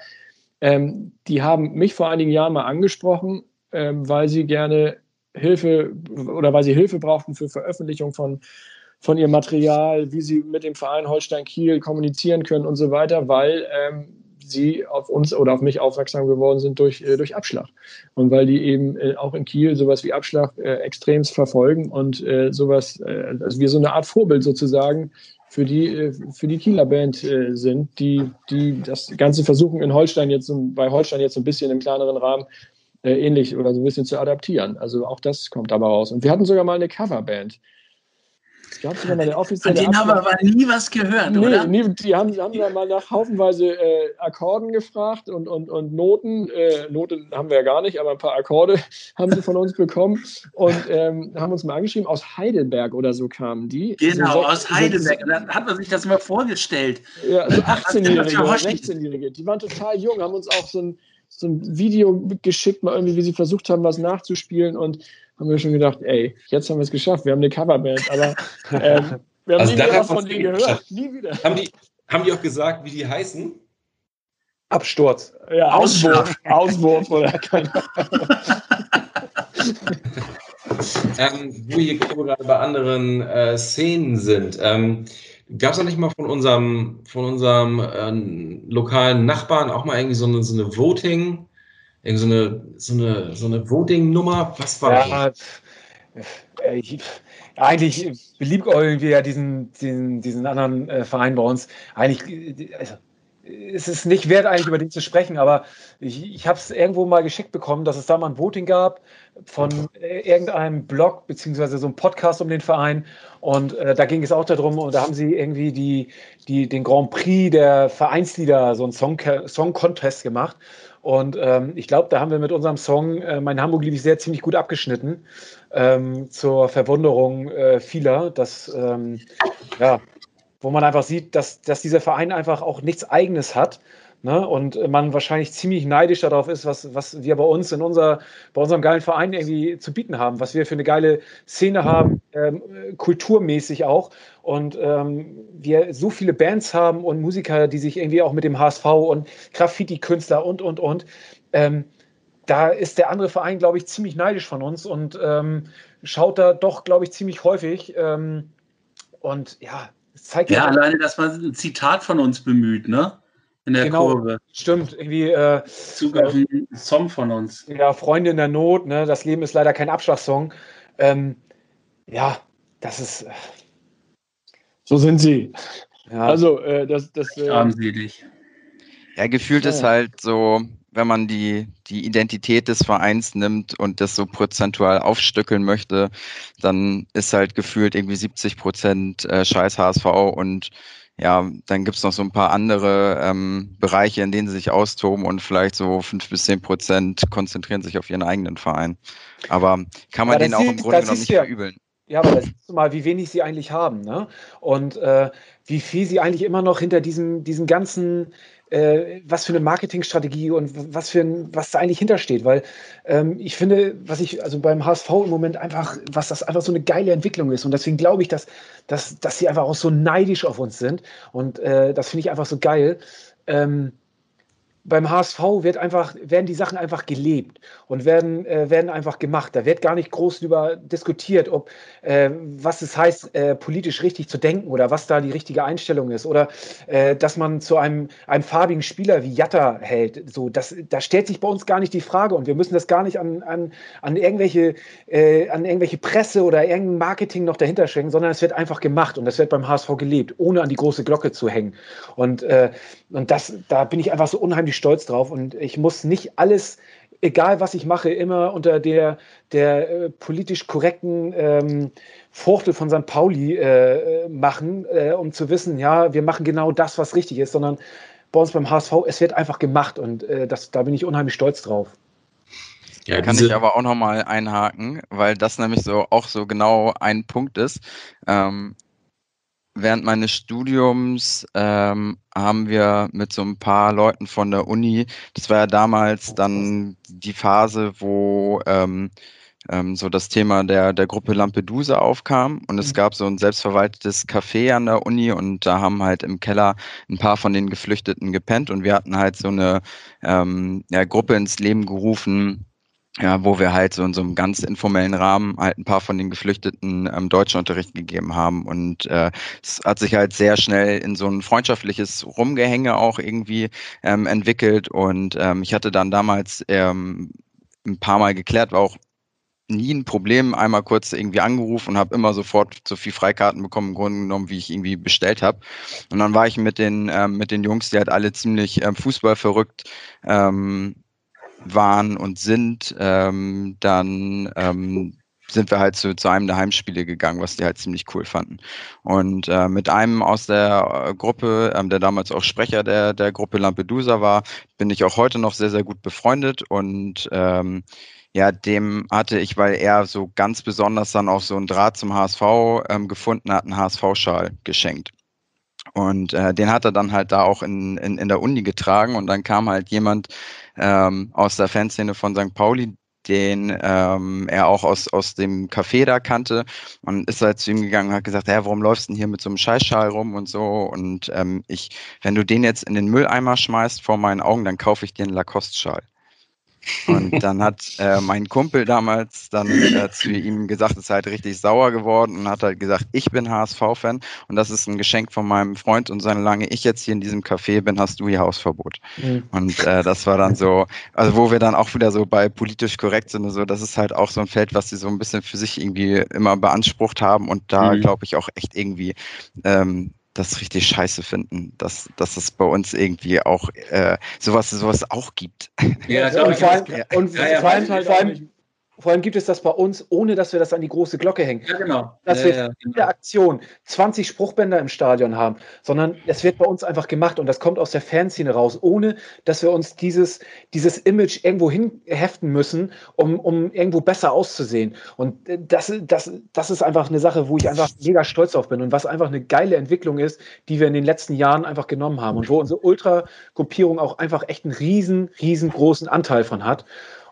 ähm, die haben mich vor einigen Jahren mal angesprochen, ähm, weil sie gerne Hilfe oder weil sie Hilfe brauchten für Veröffentlichung von, von ihrem Material, wie sie mit dem Verein Holstein Kiel kommunizieren können und so weiter, weil ähm, sie auf uns oder auf mich aufmerksam geworden sind durch, äh, durch Abschlag. Und weil die eben äh, auch in Kiel sowas wie Abschlag äh, extremst verfolgen und äh, sowas, äh, also wir so eine Art Vorbild sozusagen für die, äh, für die Kieler Band äh, sind, die, die das Ganze versuchen in Holstein jetzt, bei Holstein jetzt ein bisschen im kleineren Rahmen ähnlich oder so ein bisschen zu adaptieren. Also auch das kommt dabei raus. Und wir hatten sogar mal eine Coverband. Es gab sogar mal eine offizielle. Von denen haben wir aber nie was gehört, nee, oder? Nee, die haben, haben dann mal nach haufenweise äh, Akkorden gefragt und, und, und Noten. Äh, Noten haben wir ja gar nicht, aber ein paar Akkorde *laughs* haben sie von uns bekommen und ähm, haben uns mal angeschrieben. Aus Heidelberg oder so kamen die. Genau, so, aus Heidelberg. So, dann hat man sich das mal vorgestellt. Ja, so 18-Jährige, 16-Jährige. Die waren total jung, haben uns auch so ein so ein Video geschickt, mal irgendwie, wie sie versucht haben, was nachzuspielen und haben wir schon gedacht, ey, jetzt haben wir es geschafft, wir haben eine Coverband, aber ähm, wir haben also nie wieder von denen gehört. Nie wieder. Haben die, haben die auch gesagt, wie die heißen? Absturz. Ja, Auswurf. Auswurf oder keine *laughs* ähm, wo wir gerade bei anderen äh, Szenen sind. Ähm, Gab es da nicht mal von unserem, von unserem äh, lokalen Nachbarn auch mal irgendwie so eine, so eine Voting, Irgend so eine, so eine, so eine Voting-Nummer? Was war ja, das? Äh, ich, eigentlich beliebäugeln wir ja diesen, diesen, diesen anderen äh, Verein bei uns. Eigentlich, also, ist es nicht wert, eigentlich über den zu sprechen, aber ich, ich habe es irgendwo mal geschickt bekommen, dass es da mal ein Voting gab von äh, irgendeinem Blog beziehungsweise so einem Podcast um den Verein. Und äh, da ging es auch darum, und da haben sie irgendwie die, die, den Grand Prix der Vereinslieder, so einen Song, Song Contest gemacht. Und ähm, ich glaube, da haben wir mit unserem Song äh, Mein Hamburg liebe ich sehr ziemlich gut abgeschnitten. Ähm, zur Verwunderung äh, vieler, dass ähm, ja, wo man einfach sieht, dass, dass dieser Verein einfach auch nichts Eigenes hat. Ne? Und man wahrscheinlich ziemlich neidisch darauf ist, was, was wir bei uns in unser, bei unserem geilen Verein irgendwie zu bieten haben, was wir für eine geile Szene haben, ähm, kulturmäßig auch. Und ähm, wir so viele Bands haben und Musiker, die sich irgendwie auch mit dem HSV und Graffiti-Künstler und, und, und. Ähm, da ist der andere Verein, glaube ich, ziemlich neidisch von uns und ähm, schaut da doch, glaube ich, ziemlich häufig. Ähm, und ja, zeigt ja, ja alleine, dass man ein Zitat von uns bemüht, ne? In der genau, Kurve. Stimmt, irgendwie. Äh, Zug auf äh, einen Song von uns. Ja, Freunde in der Not, ne? Das Leben ist leider kein Abschlagssong. Ähm, ja, das ist. Äh, so sind sie. Ja. Also, äh, das. das äh, Armselig. Ja, gefühlt ja. ist halt so, wenn man die, die Identität des Vereins nimmt und das so prozentual aufstückeln möchte, dann ist halt gefühlt irgendwie 70 Prozent äh, Scheiß HSV und ja, dann gibt's noch so ein paar andere ähm, Bereiche, in denen sie sich austoben und vielleicht so fünf bis zehn Prozent konzentrieren sich auf ihren eigenen Verein. Aber kann man ja, den auch im Grunde genommen nicht ja, verübeln. Ja, aber da siehst du mal, wie wenig sie eigentlich haben, ne? Und äh, wie viel sie eigentlich immer noch hinter diesem, diesen ganzen äh, was für eine Marketingstrategie und was für ein, was da eigentlich hintersteht. Weil ähm, ich finde, was ich, also beim HSV im Moment einfach, was das einfach so eine geile Entwicklung ist. Und deswegen glaube ich, dass, dass, dass sie einfach auch so neidisch auf uns sind. Und äh, das finde ich einfach so geil. Ähm, beim HSV wird einfach, werden die Sachen einfach gelebt und werden, äh, werden einfach gemacht. Da wird gar nicht groß darüber diskutiert, ob äh, was es heißt, äh, politisch richtig zu denken oder was da die richtige Einstellung ist oder äh, dass man zu einem, einem farbigen Spieler wie Jatta hält. So, das, da stellt sich bei uns gar nicht die Frage und wir müssen das gar nicht an, an, an, irgendwelche, äh, an irgendwelche Presse oder irgendein Marketing noch dahinter schenken, sondern es wird einfach gemacht und das wird beim HSV gelebt, ohne an die große Glocke zu hängen. Und, äh, und das, da bin ich einfach so unheimlich stolz drauf und ich muss nicht alles, egal was ich mache, immer unter der, der äh, politisch korrekten ähm, Fuchtel von St. Pauli äh, machen, äh, um zu wissen, ja, wir machen genau das, was richtig ist, sondern bei uns beim HSV, es wird einfach gemacht und äh, das, da bin ich unheimlich stolz drauf. Ja, kann ich aber auch nochmal einhaken, weil das nämlich so auch so genau ein Punkt ist. Ähm, während meines Studiums ähm, haben wir mit so ein paar Leuten von der Uni, das war ja damals dann die Phase, wo ähm, ähm, so das Thema der, der Gruppe Lampedusa aufkam und es mhm. gab so ein selbstverwaltetes Café an der Uni und da haben halt im Keller ein paar von den Geflüchteten gepennt und wir hatten halt so eine ähm, ja, Gruppe ins Leben gerufen, ja, wo wir halt so in so einem ganz informellen Rahmen halt ein paar von den Geflüchteten ähm, Deutschunterricht gegeben haben. Und äh, es hat sich halt sehr schnell in so ein freundschaftliches Rumgehänge auch irgendwie ähm, entwickelt. Und ähm, ich hatte dann damals ähm, ein paar Mal geklärt, war auch nie ein Problem, einmal kurz irgendwie angerufen und habe immer sofort so viel Freikarten bekommen, im Grunde genommen, wie ich irgendwie bestellt habe. Und dann war ich mit den, ähm, mit den Jungs, die halt alle ziemlich ähm, Fußball verrückt ähm, waren und sind, ähm, dann ähm, sind wir halt zu, zu einem der Heimspiele gegangen, was die halt ziemlich cool fanden. Und äh, mit einem aus der äh, Gruppe, ähm, der damals auch Sprecher der, der Gruppe Lampedusa war, bin ich auch heute noch sehr, sehr gut befreundet und ähm, ja, dem hatte ich, weil er so ganz besonders dann auch so einen Draht zum HSV ähm, gefunden hat, einen HSV-Schal geschenkt. Und äh, den hat er dann halt da auch in, in, in der Uni getragen und dann kam halt jemand ähm, aus der Fanszene von St. Pauli, den ähm, er auch aus, aus dem Café da kannte und ist halt zu ihm gegangen und hat gesagt, hey, warum läufst du denn hier mit so einem Scheißschal rum und so und ähm, ich, wenn du den jetzt in den Mülleimer schmeißt vor meinen Augen, dann kaufe ich dir einen Lacoste-Schal. Und *laughs* dann hat äh, mein Kumpel damals dann äh, zu ihm gesagt, ist halt richtig sauer geworden und hat halt gesagt, ich bin HSV-Fan und das ist ein Geschenk von meinem Freund und solange ich jetzt hier in diesem Café bin, hast du hier Hausverbot. Mhm. Und äh, das war dann so, also wo wir dann auch wieder so bei politisch korrekt sind, so das ist halt auch so ein Feld, was sie so ein bisschen für sich irgendwie immer beansprucht haben und da mhm. glaube ich auch echt irgendwie ähm, das richtig scheiße finden, dass, dass es bei uns irgendwie auch äh, sowas, sowas auch gibt. Ja, ja und vor allem, und ja, ja, vor allem, vor allem vor allem gibt es das bei uns, ohne dass wir das an die große Glocke hängen. Ja, genau. Dass ja, wir ja, in der Aktion 20 Spruchbänder im Stadion haben, sondern es wird bei uns einfach gemacht und das kommt aus der Fanszene raus, ohne dass wir uns dieses, dieses Image irgendwo hinheften müssen, um, um irgendwo besser auszusehen. Und das, das, das ist einfach eine Sache, wo ich einfach mega stolz drauf bin und was einfach eine geile Entwicklung ist, die wir in den letzten Jahren einfach genommen haben und wo unsere Ultra-Gruppierung auch einfach echt einen riesen, riesengroßen Anteil von hat.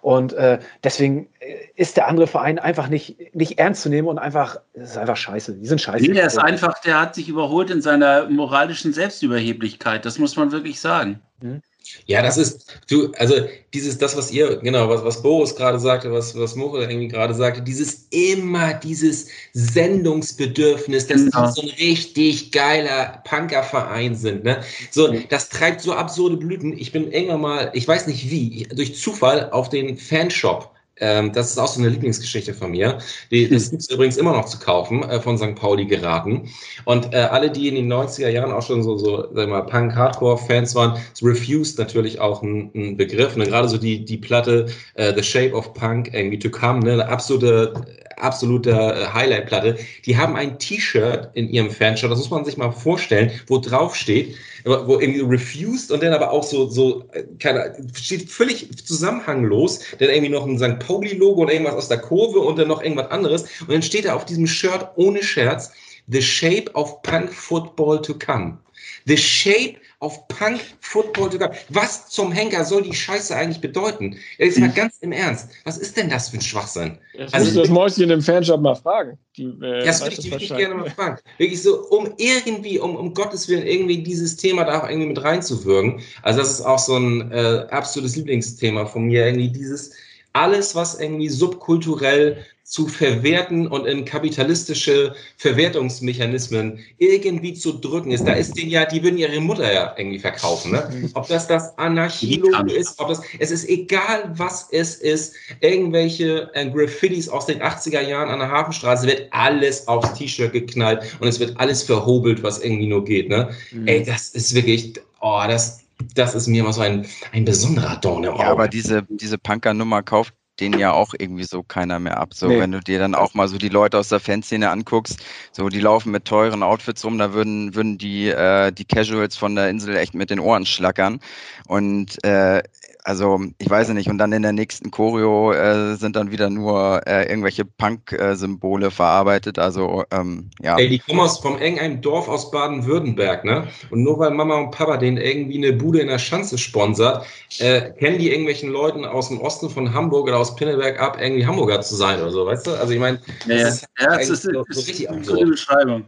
Und äh, deswegen äh, ist der andere Verein einfach nicht, nicht ernst zu nehmen und einfach, das ist einfach scheiße. Die sind scheiße. Nee, der ist einfach, der hat sich überholt in seiner moralischen Selbstüberheblichkeit. Das muss man wirklich sagen. Mhm. Ja, das ist, du, also dieses, das, was ihr, genau, was, was Boris gerade sagte, was, was Moritz irgendwie gerade sagte, dieses immer, dieses Sendungsbedürfnis, dass genau. die so ein richtig geiler Punkerverein sind, ne? So, das treibt so absurde Blüten. Ich bin irgendwann mal, ich weiß nicht wie, durch Zufall auf den Fanshop ähm, das ist auch so eine Lieblingsgeschichte von mir. Die, *laughs* das gibt es übrigens immer noch zu kaufen, äh, von St. Pauli geraten. Und äh, alle, die in den 90er Jahren auch schon so, so sag mal, Punk-Hardcore-Fans waren, ist Refused natürlich auch ein, ein Begriff. Und gerade so die, die Platte äh, The Shape of Punk, irgendwie To Come, ne, eine absolute, absolute äh, Highlight-Platte. Die haben ein T-Shirt in ihrem Fanshop, das muss man sich mal vorstellen, wo drauf steht, wo irgendwie refused und dann aber auch so, so, äh, keine, steht völlig zusammenhanglos, dann irgendwie noch ein St. Pauli-Logo und irgendwas aus der Kurve und dann noch irgendwas anderes. Und dann steht da auf diesem Shirt ohne Scherz, The Shape of Punk Football to Come. The Shape auf Punk Football to come. Was zum Henker soll die Scheiße eigentlich bedeuten? Jetzt mal hm. ganz im Ernst. Was ist denn das für ein Schwachsinn? Jetzt also, das Mäuschen im Fanshop mal fragen. Die, äh, das würde ich wirklich gerne mal fragen. Wirklich so, um irgendwie, um, um Gottes Willen, irgendwie dieses Thema da auch irgendwie mit reinzuwirken. Also das ist auch so ein äh, absolutes Lieblingsthema von mir. Irgendwie dieses, alles, was irgendwie subkulturell zu verwerten und in kapitalistische Verwertungsmechanismen irgendwie zu drücken ist. Da ist denen ja, die würden ihre Mutter ja irgendwie verkaufen. Ne? Ob das das Anarchie-Logo ist, ob das, es ist egal, was es ist. Irgendwelche äh, Graffitis aus den 80er Jahren an der Hafenstraße wird alles aufs T-Shirt geknallt und es wird alles verhobelt, was irgendwie nur geht. Ne? Mhm. Ey, das ist wirklich, oh, das, das ist mir immer so ein, ein besonderer Dorn im Auge. Ja, aber diese, diese Punker-Nummer kauft den ja auch irgendwie so keiner mehr ab. So, nee. wenn du dir dann auch mal so die Leute aus der Fanszene anguckst, so die laufen mit teuren Outfits rum, da würden, würden die, äh, die Casuals von der Insel echt mit den Ohren schlackern. Und äh, also ich weiß nicht, und dann in der nächsten Choreo äh, sind dann wieder nur äh, irgendwelche Punk-Symbole verarbeitet. Also ähm, ja. Ey, die kommen aus vom irgendeinem Dorf aus Baden-Württemberg, ne? Und nur weil Mama und Papa denen irgendwie eine Bude in der Schanze sponsert, äh, kennen die irgendwelchen Leuten aus dem Osten von Hamburg oder aus Pinneberg ab, irgendwie Hamburger zu sein oder so, weißt du? Also ich meine, das ja, ist, ja, das ist, so, so richtig eine gute Beschreibung.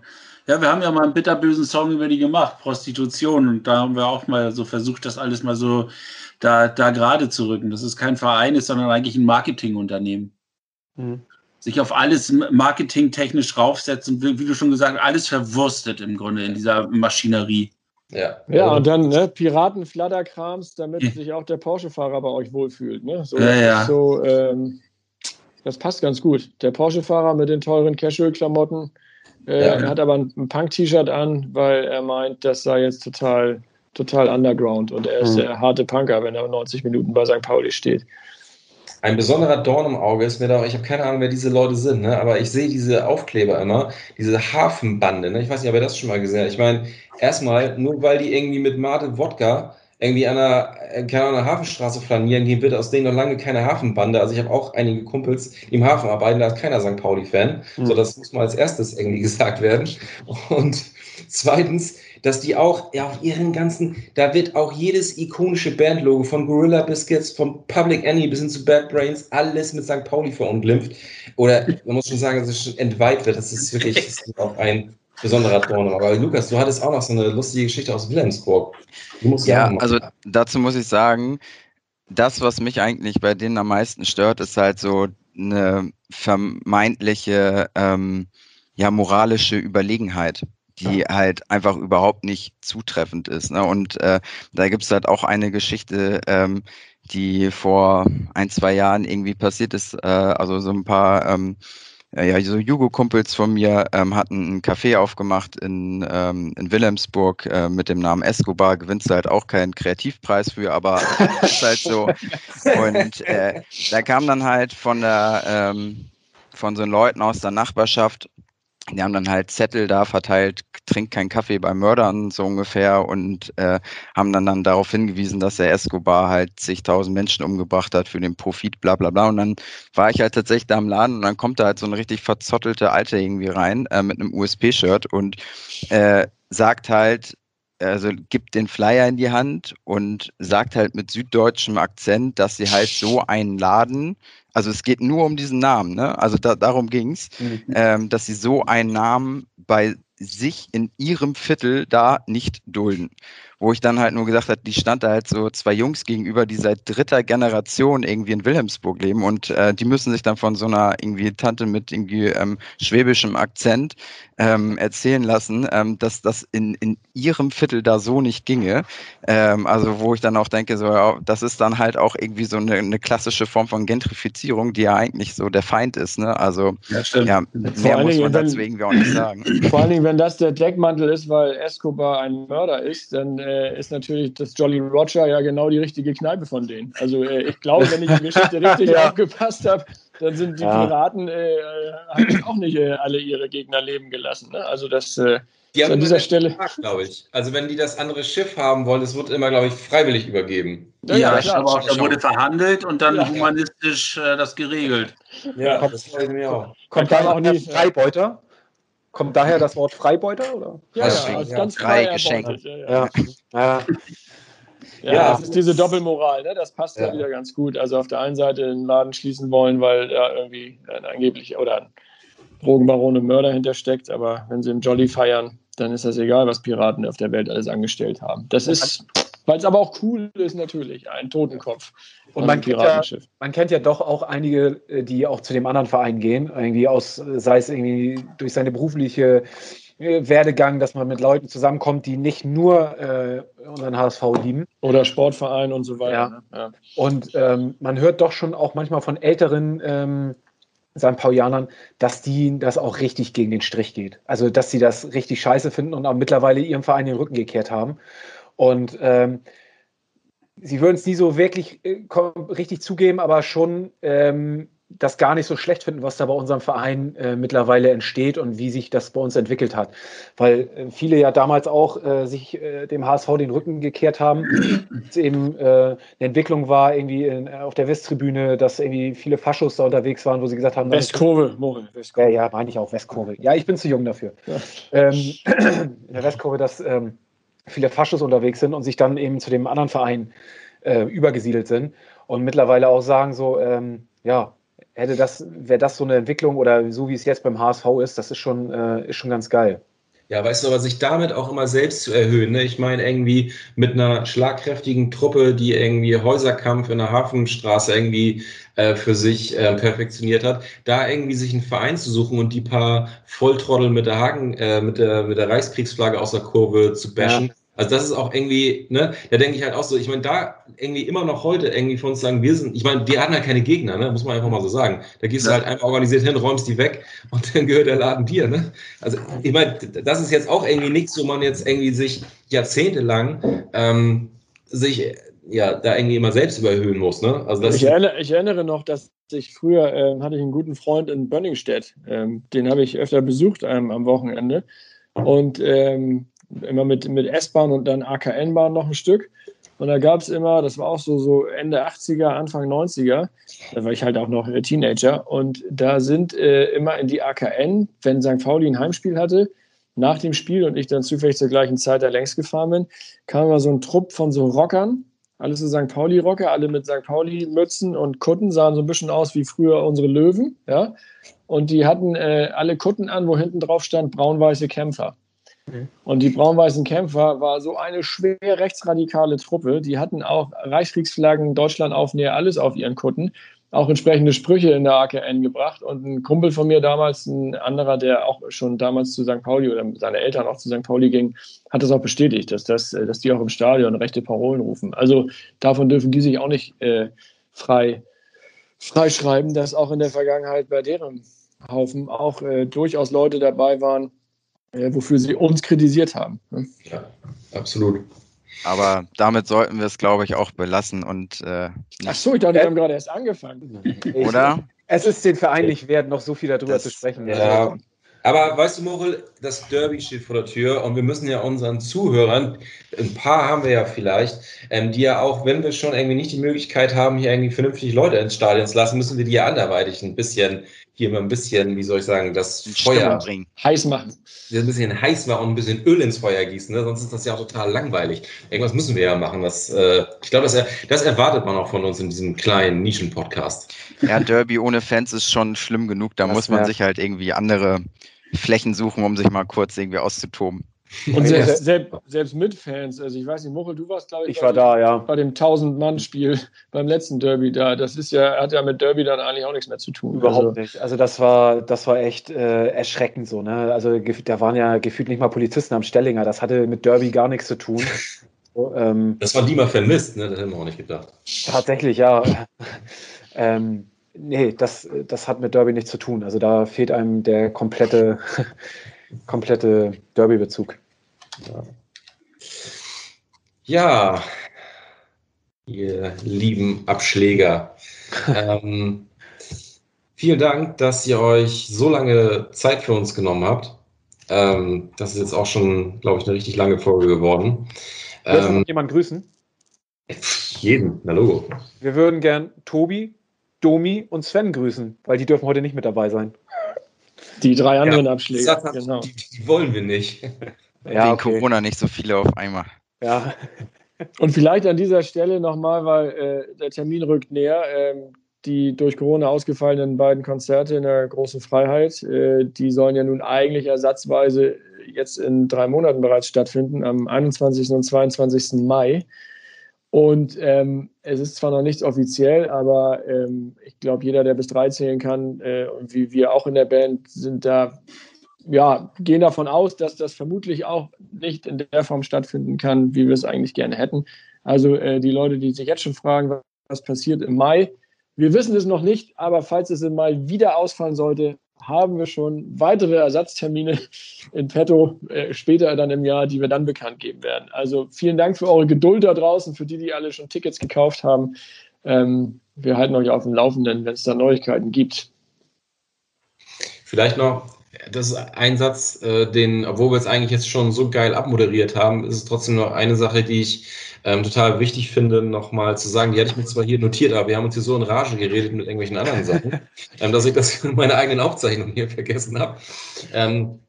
Ja, wir haben ja mal einen bitterbösen Song über die gemacht, Prostitution. Und da haben wir auch mal so versucht, das alles mal so da, da gerade zu rücken. Dass es kein Verein ist, sondern eigentlich ein Marketingunternehmen. Mhm. Sich auf alles marketingtechnisch raufsetzen, wie, wie du schon gesagt hast, alles verwurstet im Grunde in dieser Maschinerie. Ja, ja und dann ne, Piratenfladderkrams, damit ja. sich auch der Porsche-Fahrer bei euch wohlfühlt. Ne? So, ja, ja. So, ähm, das passt ganz gut. Der Porsche-Fahrer mit den teuren Casual-Klamotten äh, ja. hat aber ein, ein Punk-T-Shirt an, weil er meint, das sei jetzt total total underground und er ist mhm. der harte Punker, wenn er 90 Minuten bei St. Pauli steht. Ein besonderer Dorn im Auge ist mir da, ich habe keine Ahnung, wer diese Leute sind, ne? aber ich sehe diese Aufkleber immer, diese Hafenbande. Ne? Ich weiß nicht, ob ihr das schon mal gesehen habt. Ich meine, erstmal, nur weil die irgendwie mit Mate Wodka irgendwie an einer, keine Ahnung, Hafenstraße flanieren gehen, wird aus denen noch lange keine Hafenbande. Also ich habe auch einige Kumpels, die im Hafen arbeiten, da ist keiner St. Pauli-Fan. Mhm. So, das muss mal als erstes irgendwie *laughs* gesagt werden. Und zweitens, dass die auch ja, auf ihren ganzen, da wird auch jedes ikonische Bandlogo von Gorilla Biscuits, von Public Enemy bis hin zu Bad Brains, alles mit St. Pauli verunglimpft. Oder man muss schon sagen, dass es schon entweiht wird. Das ist wirklich das ist auch ein besonderer Dorn. Aber Lukas, du hattest auch noch so eine lustige Geschichte aus Wilhelmsburg. ja, also dazu muss ich sagen, das, was mich eigentlich bei denen am meisten stört, ist halt so eine vermeintliche, ähm, ja, moralische Überlegenheit die halt einfach überhaupt nicht zutreffend ist. Ne? Und äh, da gibt's halt auch eine Geschichte, ähm, die vor ein, zwei Jahren irgendwie passiert ist. Äh, also so ein paar ähm, ja, so Jugo-Kumpels von mir ähm, hatten ein Café aufgemacht in, ähm, in Wilhelmsburg äh, mit dem Namen Escobar. Gewinnst du halt auch keinen Kreativpreis für, aber ist halt so. Und äh, da kam dann halt von der ähm, von so Leuten aus der Nachbarschaft die haben dann halt Zettel da verteilt, trinkt keinen Kaffee bei Mördern, so ungefähr, und äh, haben dann, dann darauf hingewiesen, dass der Escobar halt zigtausend Menschen umgebracht hat für den Profit, bla bla bla. Und dann war ich halt tatsächlich da im Laden und dann kommt da halt so eine richtig verzottelte Alte irgendwie rein äh, mit einem USP-Shirt und äh, sagt halt, also gibt den Flyer in die Hand und sagt halt mit süddeutschem Akzent, dass sie halt so einen Laden also es geht nur um diesen Namen, ne? Also da, darum ging's, mhm. ähm, dass sie so einen Namen bei sich in ihrem Viertel da nicht dulden wo ich dann halt nur gesagt habe, die stand da halt so zwei Jungs gegenüber, die seit dritter Generation irgendwie in Wilhelmsburg leben und äh, die müssen sich dann von so einer irgendwie Tante mit irgendwie ähm, schwäbischem Akzent ähm, erzählen lassen, ähm, dass das in, in ihrem Viertel da so nicht ginge. Ähm, also wo ich dann auch denke, so ja, das ist dann halt auch irgendwie so eine, eine klassische Form von Gentrifizierung, die ja eigentlich so der Feind ist. Ne? Also ja, ja mehr muss man dazu irgendwie auch nicht sagen. *clears throat* Vor allen Dingen, wenn das der Deckmantel ist, weil Escobar ein Mörder ist, dann äh, ist natürlich das Jolly Roger ja genau die richtige Kneipe von denen. Also äh, ich glaube, wenn ich die Geschichte *laughs* richtig ja. aufgepasst habe, dann sind die ja. Piraten äh, haben auch nicht äh, alle ihre Gegner leben gelassen. Ne? Also das äh, die haben an dieser Stelle, glaube ich. Also wenn die das andere Schiff haben wollen, es wird immer, glaube ich, freiwillig übergeben. Ja, ja, ja aber da wurde verhandelt und dann humanistisch äh, das geregelt. Ja, kommt, das ich mir auch. Kommt da auch nicht Freibeuter? Kommt daher das Wort Freibeuter? Oder? Ja, ja, ja ganz frei geschenkt. Ja, ja. ja. Ja, das ist diese Doppelmoral, ne? das passt ja. wieder ganz gut. Also auf der einen Seite den Laden schließen wollen, weil da irgendwie ein angeblich oder ein Drogenbaron und Mörder hintersteckt, aber wenn sie im Jolly feiern, dann ist das egal, was Piraten auf der Welt alles angestellt haben. Das ist weil es aber auch cool ist, natürlich, ein Totenkopf. Und man kennt, ja, man kennt ja doch auch einige, äh, die auch zu dem anderen Verein gehen, irgendwie aus, sei es irgendwie durch seine berufliche äh, Werdegang, dass man mit Leuten zusammenkommt, die nicht nur äh, unseren HSV lieben. Oder Sportverein und so weiter. Ja. Ne? Ja. Und ähm, man hört doch schon auch manchmal von älteren ähm, St. Paulianern, dass die das auch richtig gegen den Strich geht. Also, dass sie das richtig scheiße finden und auch mittlerweile ihrem Verein den Rücken gekehrt haben. Und ähm, sie würden es nie so wirklich äh, richtig zugeben, aber schon ähm, das gar nicht so schlecht finden, was da bei unserem Verein äh, mittlerweile entsteht und wie sich das bei uns entwickelt hat. Weil äh, viele ja damals auch äh, sich äh, dem HSV den Rücken gekehrt haben. *clears throat* es eben äh, eine Entwicklung war irgendwie in, auf der Westtribüne, dass irgendwie viele Faschos da unterwegs waren, wo sie gesagt haben, Westkurve, Moritz. Ja, ja, meine ich auch Westkurve. Ja, ich bin zu jung dafür. Ja. Ähm, *clears throat* in der Westkurve, dass ähm, viele Faschos unterwegs sind und sich dann eben zu dem anderen Verein äh, übergesiedelt sind und mittlerweile auch sagen so, ähm, ja, hätte das, wäre das so eine Entwicklung oder so wie es jetzt beim HSV ist, das ist schon, äh, ist schon ganz geil. Ja, weißt du, aber sich damit auch immer selbst zu erhöhen. Ne? Ich meine, irgendwie mit einer schlagkräftigen Truppe, die irgendwie Häuserkampf in der Hafenstraße irgendwie äh, für sich äh, perfektioniert hat, da irgendwie sich einen Verein zu suchen und die paar Volltrottel mit der Haken, äh, mit der, mit der Reichskriegsflagge aus der Kurve zu bashen. Ja. Also das ist auch irgendwie, ne, da denke ich halt auch so, ich meine, da irgendwie immer noch heute irgendwie von uns sagen, wir sind, ich meine, die hatten halt keine Gegner, ne, muss man einfach mal so sagen. Da gehst ja. du halt einfach organisiert hin, räumst die weg und *laughs* dann gehört der Laden dir, ne. Also ich meine, das ist jetzt auch irgendwie nichts, wo man jetzt irgendwie sich jahrzehntelang ähm, sich ja da irgendwie immer selbst überhöhen muss, ne. Also das ich, erinnere, ich erinnere noch, dass ich früher äh, hatte ich einen guten Freund in Bönningstedt, ähm, den habe ich öfter besucht ähm, am Wochenende und ähm, immer mit, mit S-Bahn und dann AKN-Bahn noch ein Stück. Und da gab es immer, das war auch so, so Ende 80er, Anfang 90er, da war ich halt auch noch Teenager. Und da sind äh, immer in die AKN, wenn St. Pauli ein Heimspiel hatte, nach dem Spiel und ich dann zufällig zur gleichen Zeit da längs gefahren bin, kam immer so ein Trupp von so Rockern, alles so St. Pauli-Rocker, alle mit St. Pauli-Mützen und Kutten, sahen so ein bisschen aus wie früher unsere Löwen, ja. Und die hatten äh, alle Kutten an, wo hinten drauf stand braun-weiße Kämpfer. Mhm. Und die braun-weißen Kämpfer war so eine schwer rechtsradikale Truppe. Die hatten auch Reichskriegsflaggen, Deutschlandaufnäher, alles auf ihren Kutten. Auch entsprechende Sprüche in der AKN gebracht. Und ein Kumpel von mir damals, ein anderer, der auch schon damals zu St. Pauli oder seine Eltern auch zu St. Pauli ging, hat das auch bestätigt, dass, das, dass die auch im Stadion rechte Parolen rufen. Also davon dürfen die sich auch nicht äh, frei freischreiben, dass auch in der Vergangenheit bei deren Haufen auch äh, durchaus Leute dabei waren, äh, wofür sie uns kritisiert haben. Ne? Ja, absolut. Aber damit sollten wir es, glaube ich, auch belassen und. Äh, Ach so, ich dachte, wir haben gerade erst angefangen. *laughs* Oder? Es ist den Verein nicht wert, noch so viel darüber das, zu sprechen. Ja, aber weißt du, Morel, das Derby steht vor der Tür und wir müssen ja unseren Zuhörern, ein paar haben wir ja vielleicht, ähm, die ja auch, wenn wir schon irgendwie nicht die Möglichkeit haben, hier irgendwie vernünftig Leute ins Stadion zu lassen, müssen wir die ja anderweitig ein bisschen, hier mal ein bisschen, wie soll ich sagen, das Feuer bringen. heiß machen. Ein bisschen heiß machen und ein bisschen Öl ins Feuer gießen, ne? sonst ist das ja auch total langweilig. Irgendwas müssen wir ja machen. Was, äh, ich glaube, das, das erwartet man auch von uns in diesem kleinen Nischen-Podcast. Ja, Derby ohne Fans ist schon schlimm genug. Da das muss man sich halt irgendwie andere Flächen suchen, um sich mal kurz irgendwie auszutoben. Und selbst, selbst, selbst, mit Fans, also ich weiß nicht, Muchel, du warst, glaube ich, ich war da, ja. bei dem 1000-Mann-Spiel *laughs* beim letzten Derby da. Das ist ja, hat ja mit Derby dann eigentlich auch nichts mehr zu tun. Überhaupt also, nicht. Also das war, das war echt äh, erschreckend so. Ne? Also da waren ja gefühlt nicht mal Polizisten am Stellinger. Das hatte mit Derby gar nichts zu tun. *laughs* So, ähm, das war die mal vermisst, ne? Das hätten wir auch nicht gedacht. Tatsächlich, ja. *laughs* ähm, Nee, das, das hat mit Derby nichts zu tun. Also da fehlt einem der komplette, komplette Derby-Bezug. Ja. ihr lieben Abschläger. *laughs* ähm, vielen Dank, dass ihr euch so lange Zeit für uns genommen habt. Ähm, das ist jetzt auch schon, glaube ich, eine richtig lange Folge geworden. Ähm, jemand grüßen? Jeden, na Logo. Wir würden gern Tobi, Domi und Sven grüßen, weil die dürfen heute nicht mit dabei sein. Die drei anderen ja, Abschläge. Genau. Die, die, wollen wir nicht. Ja, Wegen okay. Corona nicht so viele auf einmal. Ja. *laughs* Und vielleicht an dieser Stelle nochmal, weil äh, der Termin rückt näher, äh, die durch Corona ausgefallenen beiden Konzerte in der großen Freiheit, äh, die sollen ja nun eigentlich ersatzweise jetzt in drei Monaten bereits stattfinden, am 21. und 22. Mai. Und ähm, es ist zwar noch nichts offiziell, aber ähm, ich glaube, jeder, der bis drei zählen kann, äh, und wie wir auch in der Band, sind da, ja, gehen davon aus, dass das vermutlich auch nicht in der Form stattfinden kann, wie wir es eigentlich gerne hätten. Also äh, die Leute, die sich jetzt schon fragen, was passiert im Mai, wir wissen es noch nicht, aber falls es im Mai wieder ausfallen sollte, haben wir schon weitere Ersatztermine in petto äh, später dann im Jahr, die wir dann bekannt geben werden. Also vielen Dank für eure Geduld da draußen, für die, die alle schon Tickets gekauft haben. Ähm, wir halten euch auf dem Laufenden, wenn es da Neuigkeiten gibt. Vielleicht noch, das ist ein Satz, äh, den, obwohl wir es eigentlich jetzt schon so geil abmoderiert haben, ist es trotzdem noch eine Sache, die ich ähm, total wichtig finde, nochmal zu sagen, die hatte ich mir zwar hier notiert, aber wir haben uns hier so in Rage geredet mit irgendwelchen anderen Sachen, *laughs* ähm, dass ich das in meiner eigenen Aufzeichnung hier vergessen habe. Ähm,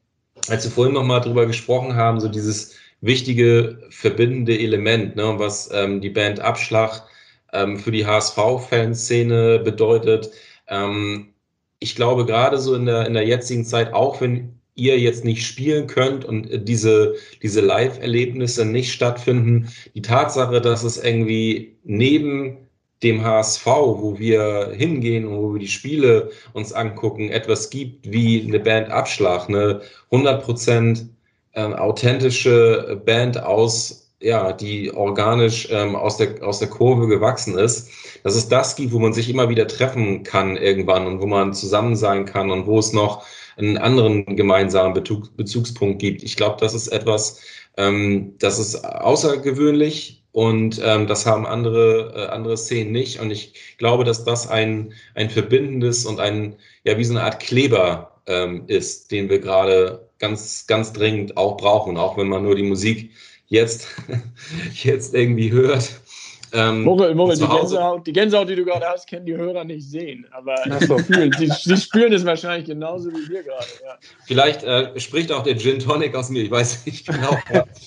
als wir vorhin nochmal drüber gesprochen haben, so dieses wichtige verbindende Element, ne, was ähm, die Band Abschlag ähm, für die HSV-Fanszene bedeutet. Ähm, ich glaube, gerade so in der, in der jetzigen Zeit, auch wenn ihr jetzt nicht spielen könnt und diese, diese Live-Erlebnisse nicht stattfinden, die Tatsache, dass es irgendwie neben dem HSV, wo wir hingehen und wo wir die Spiele uns angucken, etwas gibt wie eine Band Abschlag, eine 100% äh, authentische Band aus, ja, die organisch ähm, aus, der, aus der Kurve gewachsen ist, dass es das gibt, wo man sich immer wieder treffen kann irgendwann und wo man zusammen sein kann und wo es noch einen anderen gemeinsamen Bezug, Bezugspunkt gibt. Ich glaube, das ist etwas, ähm, das ist außergewöhnlich und ähm, das haben andere, äh, andere Szenen nicht. Und ich glaube, dass das ein, ein verbindendes und ein, ja, wie so eine Art Kleber ähm, ist, den wir gerade ganz, ganz dringend auch brauchen, auch wenn man nur die Musik jetzt, *laughs* jetzt irgendwie hört. Ähm, Morel, Morel, die, Gänsehaut, die Gänsehaut, die du gerade hast, können die Hörer nicht sehen. Aber *laughs* so. fühlen, sie, sie, spüren es wahrscheinlich genauso wie wir gerade. Ja. Vielleicht äh, spricht auch der Gin Tonic aus mir, ich weiß nicht genau.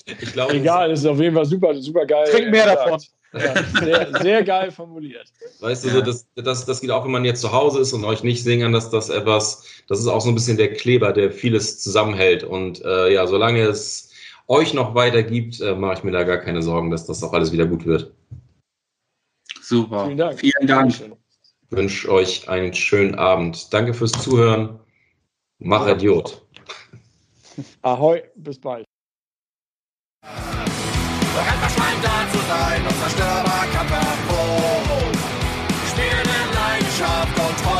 ich glaub, Egal, es ist auf jeden Fall super, super geil. Trink mehr davon. Ja, sehr, sehr, geil formuliert. Weißt du, so, das, das, das geht auch, wenn man jetzt zu Hause ist und euch nicht singen kann, dass das etwas, das ist auch so ein bisschen der Kleber, der vieles zusammenhält. Und äh, ja, solange es euch noch weiter gibt, äh, mache ich mir da gar keine Sorgen, dass das auch alles wieder gut wird. Super. Vielen Dank. Vielen Dank. Ich wünsche euch einen schönen Abend. Danke fürs Zuhören. Mach Idiot. Ahoi, bis bald. Unzerstörbar Kampf Spielen in Leidenschaft und Freude.